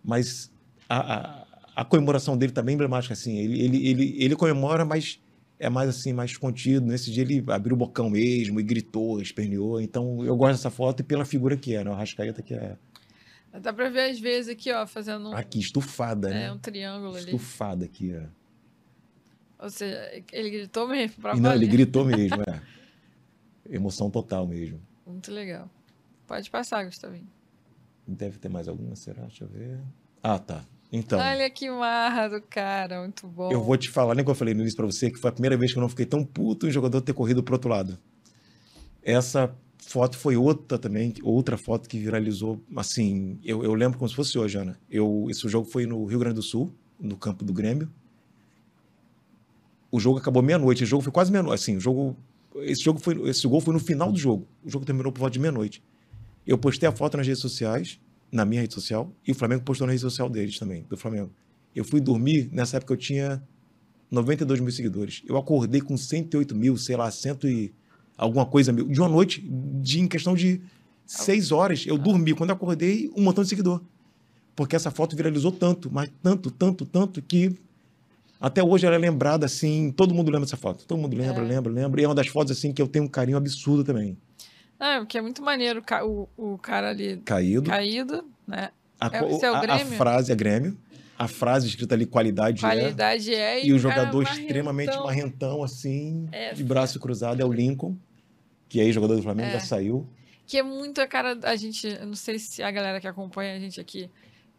Mas a, a, a comemoração dele tá bem emblemática, assim. Ele, ele, ele, ele comemora, mas é mais assim, mais contido. Nesse dia ele abriu o bocão mesmo e gritou, esperneou. Então eu gosto dessa foto e pela figura que é, né? O Arrascaeta que é dá pra ver às vezes aqui, ó, fazendo um, aqui, estufada, é, né? um triângulo ali. Estufada aqui, ó. Ou seja, ele gritou mesmo pra E não, ele gritou mesmo, é. Emoção total mesmo. Muito legal. Pode passar, Gustavinho. Deve ter mais alguma, será? Deixa eu ver. Ah, tá. Então, Olha que marra do cara, muito bom. eu vou te falar, nem que eu falei no início pra você, que foi a primeira vez que eu não fiquei tão puto em jogador ter corrido pro outro lado. Essa foto foi outra também, outra foto que viralizou, assim, eu, eu lembro como se fosse hoje, Ana. Eu, esse jogo foi no Rio Grande do Sul, no campo do Grêmio. O jogo acabou meia-noite, o jogo foi quase meia-noite, assim, o jogo, esse jogo foi, esse gol foi no final do jogo. O jogo terminou por volta de meia-noite. Eu postei a foto nas redes sociais, na minha rede social, e o Flamengo postou na rede social deles também, do Flamengo. Eu fui dormir, nessa época eu tinha 92 mil seguidores. Eu acordei com 108 mil, sei lá, cento e alguma coisa mil. De uma noite, de, em questão de seis horas, eu dormi. Quando eu acordei, um montão de seguidor. Porque essa foto viralizou tanto, mas tanto, tanto, tanto, que até hoje ela é lembrada assim. Todo mundo lembra dessa foto. Todo mundo lembra, É. lembra, lembra. E é uma das fotos assim que eu tenho um carinho absurdo também. Ah, porque é muito maneiro o o, o cara ali Caído. caído, né? A, É, é o a- a frase é Grêmio. A frase escrita ali, qualidade, é. Qualidade é. E o cara jogador marrentão. extremamente marrentão, assim, É, de braço cruzado, é o Lincoln, que aí jogador do Flamengo É. já saiu. Que é muito a cara da gente. Não sei se a galera que acompanha a gente aqui,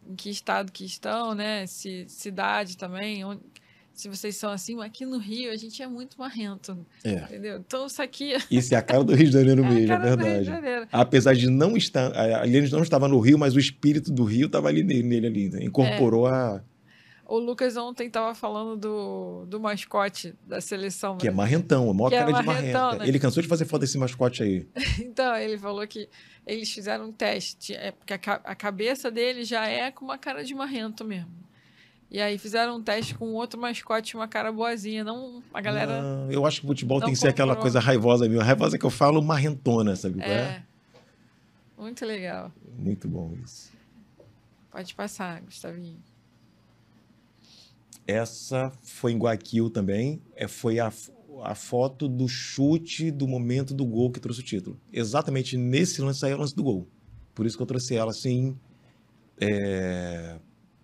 em que estado que estão, né? Se cidade também, onde- se vocês são assim, aqui no Rio a gente é muito marrento, É. entendeu? Então isso aqui Isso é a cara do Rio de Janeiro é a mesmo, é verdade. Janeiro. Apesar de não estar. Ali ele não estava no Rio, mas o espírito do Rio estava ali nele, nele ali. né? Incorporou a. O Lucas ontem tava falando do, do mascote da seleção. Que é né? marrentão, a maior Que é cara de marrentão, marrenta. né? Ele cansou de fazer foto desse mascote aí. Então, ele falou que eles fizeram um teste, é porque a, a cabeça dele já é com uma cara de marrento mesmo. E aí fizeram um teste com outro mascote, uma cara boazinha, não a galera. Não, eu acho que o futebol tem que ser aquela coisa raivosa mesmo. A raivosa que eu falo, marrentona, sabe? qual é. Muito legal. Muito bom isso. Pode passar, Gustavinho. Essa foi em Guayaquil também. É, foi a, a foto do chute do momento do gol que trouxe o título. Exatamente nesse lance aí é o lance do gol. Por isso que eu trouxe ela assim. é,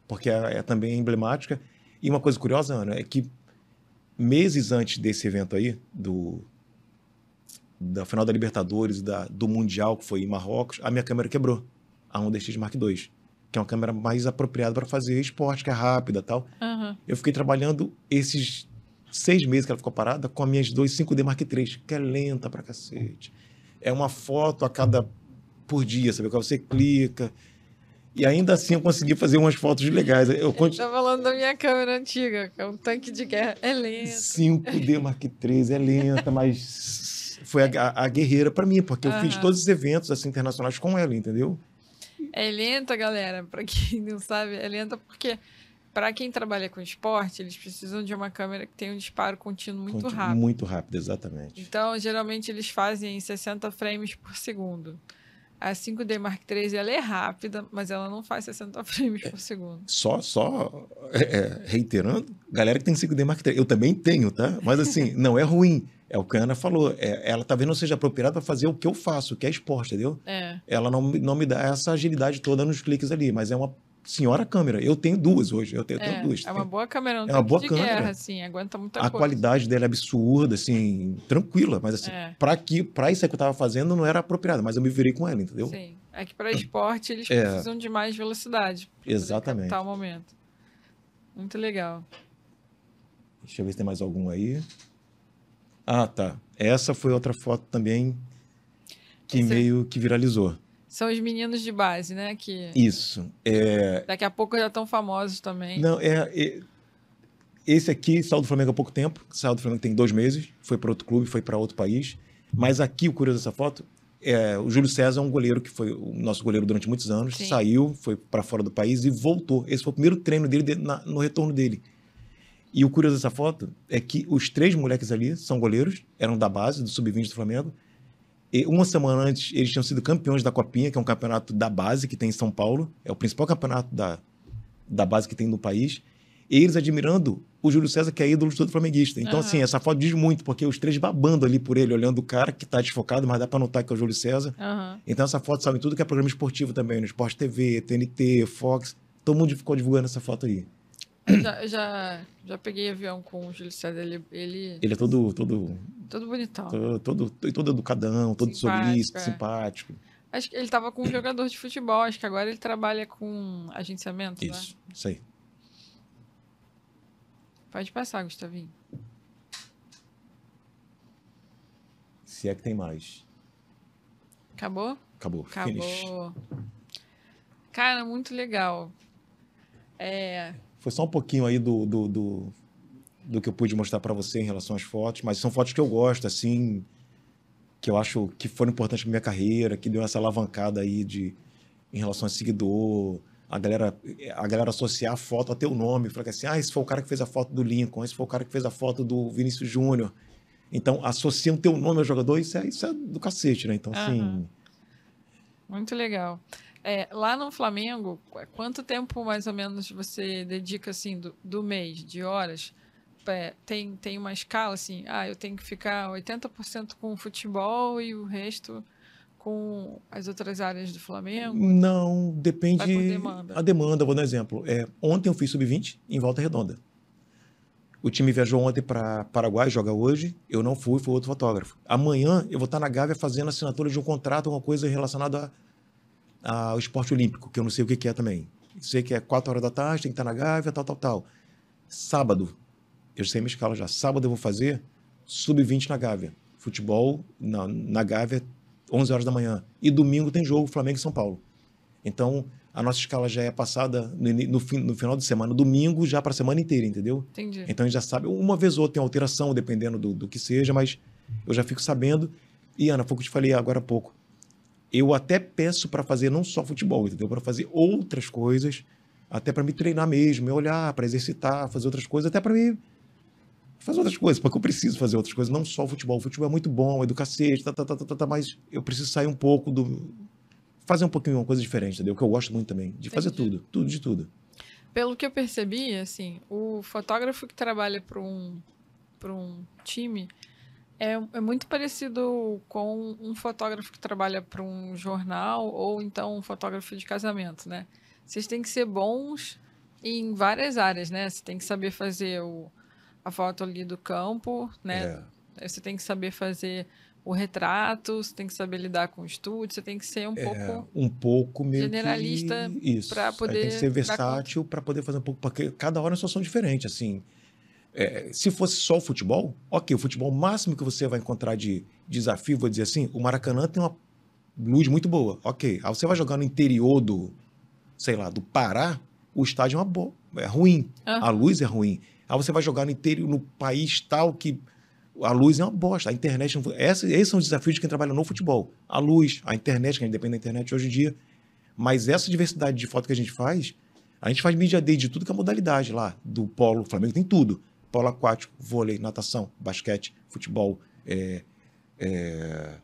porque é, é também emblemática. E uma coisa curiosa, Ana, é que meses antes desse evento aí, do, da final da Libertadores, da, do Mundial, que foi em Marrocos, a minha câmera quebrou. A Honda X Mark II. Que é uma câmera mais apropriada para fazer esporte, que é rápida e tal. Aham. Eu fiquei trabalhando esses seis meses que ela ficou parada com as minhas dois 5D Mark III, que é lenta pra cacete. É uma foto a cada por dia, sabe? Quando você clica. E ainda assim eu consegui fazer umas fotos legais. Eu conti... Tá falando da minha câmera antiga, que é um tanque de guerra. É lenta. 5D Mark III é lenta, mas foi a, a guerreira para mim, porque eu uhum. fiz todos os eventos assim, internacionais com ela, entendeu? É lenta, galera. Para quem não sabe, é lenta porque para quem trabalha com esporte, eles precisam de uma câmera que tenha um disparo contínuo muito Contínuo, rápido. Muito rápido, exatamente. Então, geralmente eles fazem em 60 frames por segundo. A 5D Mark III ela é rápida, mas ela não faz 60 frames por segundo. Só, só é, é reiterando, galera que tem 5D Mark III, eu também tenho, tá? Mas assim, não é ruim. É o que a Ana falou. É, ela talvez não seja apropriada para fazer o que eu faço, que é esporte, entendeu? É. Ela não, não me dá essa agilidade toda nos cliques ali, mas é uma senhora câmera. Eu tenho duas hoje, eu tenho, é, duas. É uma boa câmera, não é uma boa de câmera. guerra, assim, aguenta muita A coisa. qualidade dela é absurda, assim, tranquila, mas assim, é. para que para isso que eu tava fazendo não era apropriado, mas eu me virei com ela, entendeu? Sim. É que para esporte eles é. precisam de mais velocidade. Exatamente. Tal momento. Muito legal. Deixa eu ver se tem mais algum aí. Ah, tá. Essa foi outra foto também que Esse... meio que viralizou. São os meninos de base, né? Que Isso. É... Daqui a pouco já estão famosos também. Não, é, é... Esse aqui saiu do Flamengo há pouco tempo. Saiu do Flamengo tem dois meses. Foi para outro clube, foi para outro país. Mas aqui, o curioso dessa foto, é, o Júlio César é um goleiro que foi o nosso goleiro durante muitos anos. Sim. Saiu, foi para fora do país e voltou. Esse foi o primeiro treino dele de, na, no retorno dele. E o curioso dessa foto é que os três moleques ali são goleiros, eram da base, do sub-20 do Flamengo. E uma semana antes, eles tinham sido campeões da Copinha, que é um campeonato da base que tem em São Paulo. É o principal campeonato da, da base que tem no país. E eles admirando o Júlio César, que é ídolo de todo flamenguista. Então, uhum. assim, essa foto diz muito, porque os três babando ali por ele, olhando o cara que tá desfocado, mas dá pra notar que é o Júlio César. Uhum. Então, essa foto sabe tudo que é programa esportivo também, no Sport TV, TNT, Fox. Todo mundo ficou divulgando essa foto aí. Já, já, já peguei avião com o Júlio César. Ele, ele... ele é todo. Todo, todo bonitão. Todo, todo, todo educadão, todo simpático, solícito, é. simpático. Acho que ele estava com um jogador de futebol. Acho que agora ele trabalha com agenciamento. Isso, né? isso aí. Pode passar, Gustavinho. Se é que tem mais. Acabou? Acabou. Acabou. Finish. Cara, muito legal. É, foi só um pouquinho aí do, do, do, do que eu pude mostrar para você em relação às fotos, mas são fotos que eu gosto, assim, que eu acho que foram importantes para minha carreira, que deu essa alavancada aí de, em relação a seguidor, a galera, a galera associar a foto a teu nome, falar assim, ah, esse foi o cara que fez a foto do Lincoln, esse foi o cara que fez a foto do Vinícius Júnior. Então, associam teu nome ao jogador, isso é, isso é do cacete, né? Então, assim... Uhum. Muito legal. É, lá no Flamengo, quanto tempo mais ou menos você dedica assim do, do mês, de horas? É, tem, tem uma escala assim, ah, eu tenho que ficar 80% com futebol e o resto com as outras áreas do Flamengo? Não, depende. Demanda. A demanda, vou dar um exemplo. É, ontem eu fiz sub-20 em Volta Redonda. O time viajou ontem para Paraguai, joga hoje. Eu não fui, foi outro fotógrafo. Amanhã eu vou estar na Gávea fazendo assinatura de um contrato, alguma coisa relacionada a ao esporte olímpico, que eu não sei o que, que é também. Sei que é 4 horas da tarde, tem que estar na Gávea, tal, tal, tal. Sábado, eu sei minha escala já. Sábado eu vou fazer sub-20 na Gávea. Futebol na, na Gávea, 11 horas da manhã. E domingo tem jogo Flamengo e São Paulo. Então, a nossa escala já é passada no, no, fim, no final de semana, domingo já para a semana inteira, entendeu? Entendi. Então a gente já sabe, uma vez ou outra tem alteração, dependendo do, do que seja, mas eu já fico sabendo. E Ana, foi o que eu te falei agora há pouco eu até peço para fazer não só futebol, entendeu? Para fazer outras coisas, até para me treinar mesmo, me olhar, para exercitar, fazer outras coisas, até para me fazer outras coisas, porque eu preciso fazer outras coisas, não só o futebol. O futebol é muito bom, é do cacete, tá, tá, tá, tá, tá, mas eu preciso sair um pouco do. fazer um pouquinho uma coisa diferente, entendeu? Que eu gosto muito também, de Entendi. fazer tudo, tudo de tudo. Pelo que eu percebi, assim, o fotógrafo que trabalha para um, um time, é, é muito parecido com um fotógrafo que trabalha para um jornal ou então um fotógrafo de casamento, né? Vocês têm que ser bons em várias áreas, né? Você tem que saber fazer o, a foto ali do campo, né? É. Você tem que saber fazer o retrato, você tem que saber lidar com o estúdio, você tem que ser um é, pouco um pouco meio generalista para poder Aí tem que ser versátil para poder fazer um pouco porque cada hora é uma situação diferente, assim. É, se fosse só o futebol, ok, o futebol máximo que você vai encontrar de desafio, vou dizer assim, o Maracanã tem uma luz muito boa, ok. Aí você vai jogar no interior do, sei lá, do Pará, o estádio é uma boa, é ruim. A luz é ruim. Aí você vai jogar no interior, no país tal que a luz é uma bosta. A internet não. Essa, esses são os desafios de quem trabalha no futebol. A luz, a internet, que a gente depende da internet hoje em dia. Mas essa diversidade de foto que a gente faz, a gente faz mídia day de tudo que é modalidade lá. Do polo, Flamengo tem tudo. Polo aquático, vôlei, natação, basquete, futebol, é, é,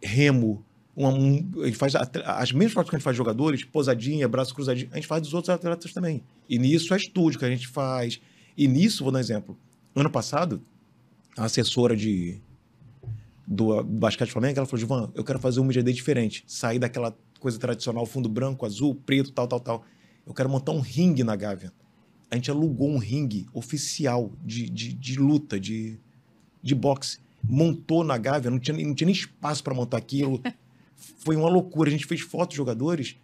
remo. uma- um- a gente faz as mesmas fotos que a gente faz jogadores, posadinha, braço cruzadinho, a gente faz dos outros atletas também. E nisso é estúdio que a gente faz. E nisso, vou dar um exemplo. Ano passado, a assessora de do basquete Flamengo, ela falou, Givan, eu quero fazer um media diferente. Sair daquela coisa tradicional, fundo branco, azul, preto, tal, tal, tal. Eu quero montar um ringue na Gávea. A gente alugou um ringue oficial de, de, de luta, de, de boxe. Montou na Gávea, não tinha, não tinha nem espaço para montar aquilo. Foi uma loucura. A gente fez fotos de jogadores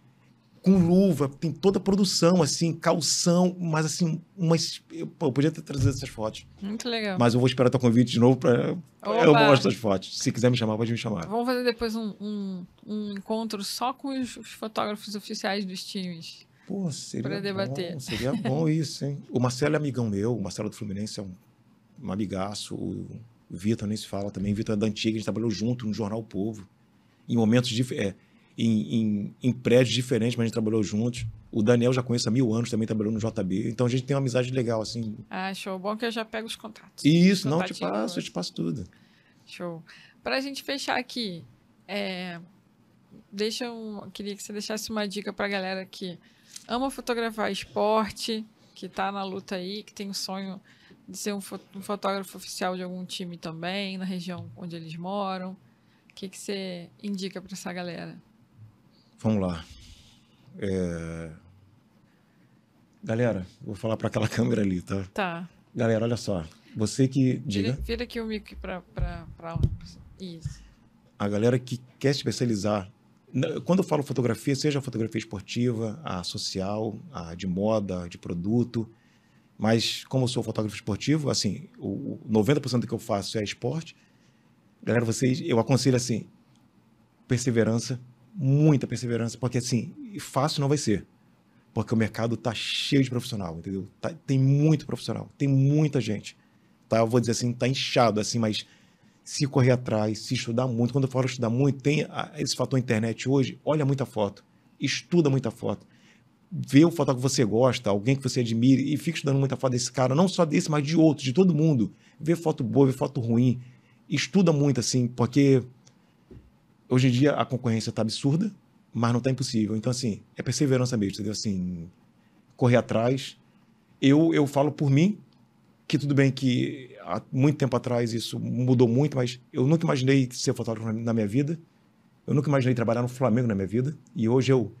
com luva, tem toda a produção, assim, calção, mas assim, umas. Eu, pô, eu podia ter trazido essas fotos. Muito legal. Mas eu vou esperar teu convite de novo para eu mostrar as fotos. Se quiser me chamar, pode me chamar. Vamos fazer depois um, um, um encontro só com os, os fotógrafos oficiais dos times. Pô, seria bom, seria bom isso, hein? O Marcelo é amigão meu, o Marcelo do Fluminense é um, um amigaço, o Vitor nem se fala também, o Vitor é da antiga, a gente trabalhou junto no Jornal O Povo, em momentos diferentes, em, em, em prédios diferentes, mas a gente trabalhou juntos. O Daniel já conheço há mil anos, também trabalhou no JB, então a gente tem uma amizade legal, assim. Ah, show. Bom que eu já pego os contatos. Isso, não, eu te passo, eu te passo tudo. Show. Pra gente fechar aqui, é, deixa um, queria que você deixasse uma dica pra galera que ama fotografar esporte, que tá na luta aí, que tem o sonho de ser um, fo- fotógrafo oficial de algum time também, na região onde eles moram. O que, que você indica pra essa galera? Vamos lá. É, Galera, vou falar para aquela câmera ali, tá? Tá. Galera, olha só. Você que. Vira, Diga. vira aqui o mic pra, pra. Isso. a galera que quer especializar. Quando eu falo fotografia, seja a fotografia esportiva, a social, a de moda, de produto, mas como eu sou fotógrafo esportivo, assim, o 90% do que eu faço é esporte. Galera, vocês, eu aconselho assim, perseverança, muita perseverança, porque assim, fácil não vai ser. Porque o mercado tá cheio de profissional, entendeu? Tá- tem muito profissional, tem muita gente. Tá, eu vou dizer assim, tá inchado assim, mas se correr atrás, se estudar muito. Quando eu falo estudar muito, tem a- esse fator internet hoje. Olha muita foto, estuda muita foto. Vê o fotógrafo que você gosta, alguém que você admire, e fica estudando muita foto desse cara, não só desse, mas de outros, de todo mundo. Vê foto boa, vê foto ruim. Estuda muito, assim, porque hoje em dia a concorrência tá absurda, mas não tá impossível. Então, assim, é perseverança mesmo, entendeu? Assim, correr atrás. Eu, eu falo por mim, que tudo bem que há muito tempo atrás isso mudou muito, mas eu nunca imaginei ser fotógrafo na- minha vida. Eu nunca imaginei trabalhar no Flamengo na minha vida. E hoje eu,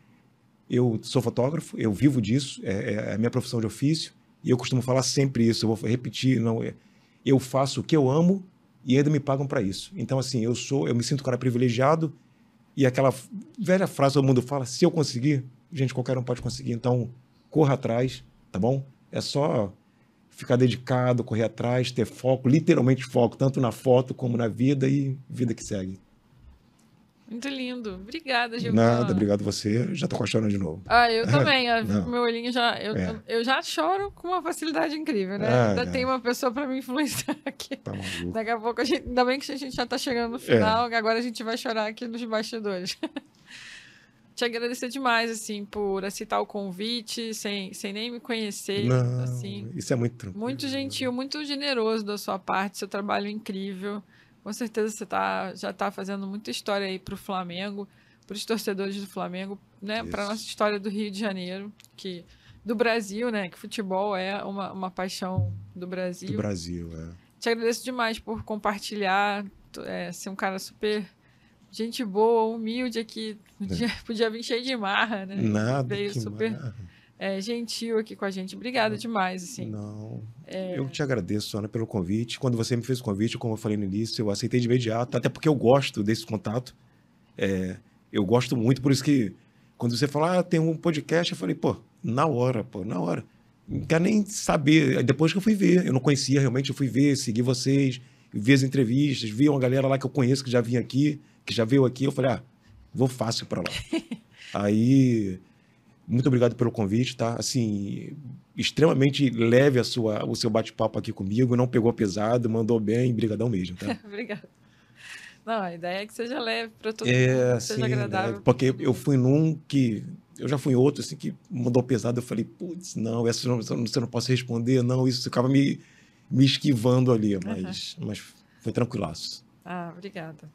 eu sou fotógrafo, eu vivo disso, é, é a minha profissão de ofício. E eu costumo falar sempre isso, eu vou repetir, não é, eu faço o que eu amo e ainda me pagam para isso. Então assim, eu sou, eu me sinto um cara privilegiado e aquela velha frase todo mundo fala, se eu conseguir, gente, qualquer um pode conseguir. Então, corra atrás, tá bom? É só ficar dedicado, correr atrás, ter foco, literalmente foco, tanto na foto como na vida e vida que segue. Muito lindo. Obrigada, Giovana. Nada, obrigado você. Já tô chorando de novo. Ah, eu também. meu olhinho já. Eu, É. eu já choro com uma facilidade incrível, né? Ah, ainda não. tem uma pessoa pra me influenciar aqui. Tá maluco. Daqui a pouco a gente. Ainda bem que a gente já tá chegando no É. final, que agora a gente vai chorar aqui nos bastidores. Te agradecer demais, assim, por aceitar o convite, sem, sem nem me conhecer. Não, assim. isso é muito tranquilo. Muito gentil, muito generoso da sua parte, seu trabalho é incrível. Com certeza você tá, já está fazendo muita história aí para o Flamengo, para os torcedores do Flamengo, né? Para nossa história do Rio de Janeiro, que do Brasil, né? Que futebol é uma, uma paixão do Brasil. do Brasil, é. Te agradeço demais por compartilhar, é, ser um cara super gente boa, humilde aqui. Podia, podia vir cheio de marra, né? Nada. Veio super marra. é, gentil aqui com a gente. Obrigada demais, assim. Não. É. Eu te agradeço, Ana, pelo convite. Quando você me fez o convite, como eu falei no início, eu aceitei de imediato, até porque eu gosto desse contato. É, eu gosto muito, por isso que quando você fala, ah, tem um podcast, eu falei, pô, na hora, pô, na hora. Não quero nem saber. Depois que eu fui ver, eu não conhecia realmente, eu fui ver, segui vocês, vi as entrevistas, vi uma galera lá que eu conheço que já vinha aqui, que já veio aqui, eu falei, ah, vou fácil para lá. Aí Muito obrigado pelo convite, tá? Assim, extremamente leve a sua, o seu bate-papo aqui comigo, não pegou pesado, mandou bem, brigadão mesmo, tá? Obrigada. Não, a ideia é que seja leve para todo é, mundo, seja sim, agradável. É, porque eu fui num que eu já fui em outro assim que mandou pesado, eu falei, putz, não, essa você não posso responder, não, isso ficava me, me esquivando ali, mas, uhum. mas foi tranquilaço. Ah, obrigada.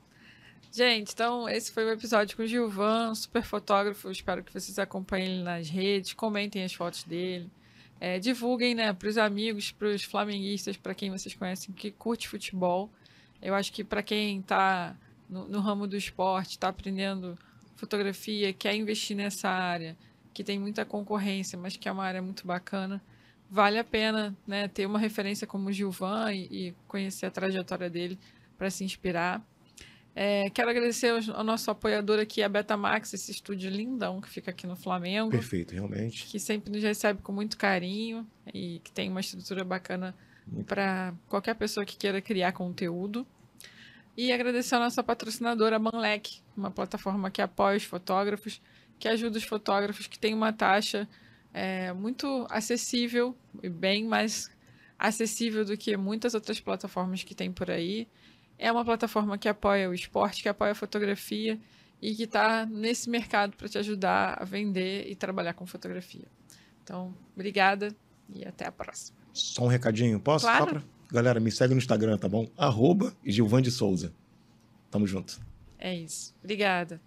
Gente, então esse foi o episódio com o Gilvan, super fotógrafo. Espero que vocês acompanhem ele nas redes, comentem as fotos dele, é, divulguem, né, para os amigos, para os flamenguistas, para quem vocês conhecem que curte futebol. Eu acho que para quem está no, no, ramo do esporte, está aprendendo fotografia, quer investir nessa área, que tem muita concorrência, mas que é uma área muito bacana, vale a pena, né, ter uma referência como o Gilvan e, e conhecer a trajetória dele para se inspirar. É, quero agradecer ao, ao, nosso apoiador aqui, a Betamax, esse estúdio lindão que fica aqui no Flamengo. Perfeito, realmente. Que sempre nos recebe com muito carinho e que tem uma estrutura bacana para qualquer pessoa que queira criar conteúdo. E agradecer a nossa patrocinadora Manlec, uma plataforma que apoia os fotógrafos, que ajuda os fotógrafos, que tem uma taxa é, muito acessível e bem mais acessível do que muitas outras plataformas que tem por aí é uma plataforma que apoia o esporte, que apoia a fotografia e que está nesse mercado para te ajudar a vender e trabalhar com fotografia. Então, obrigada e até a próxima. Só um recadinho, posso? Claro. Pra... Galera, me segue no Instagram, tá bom? Arroba Gilvan de Souza. Tamo junto. É isso. Obrigada.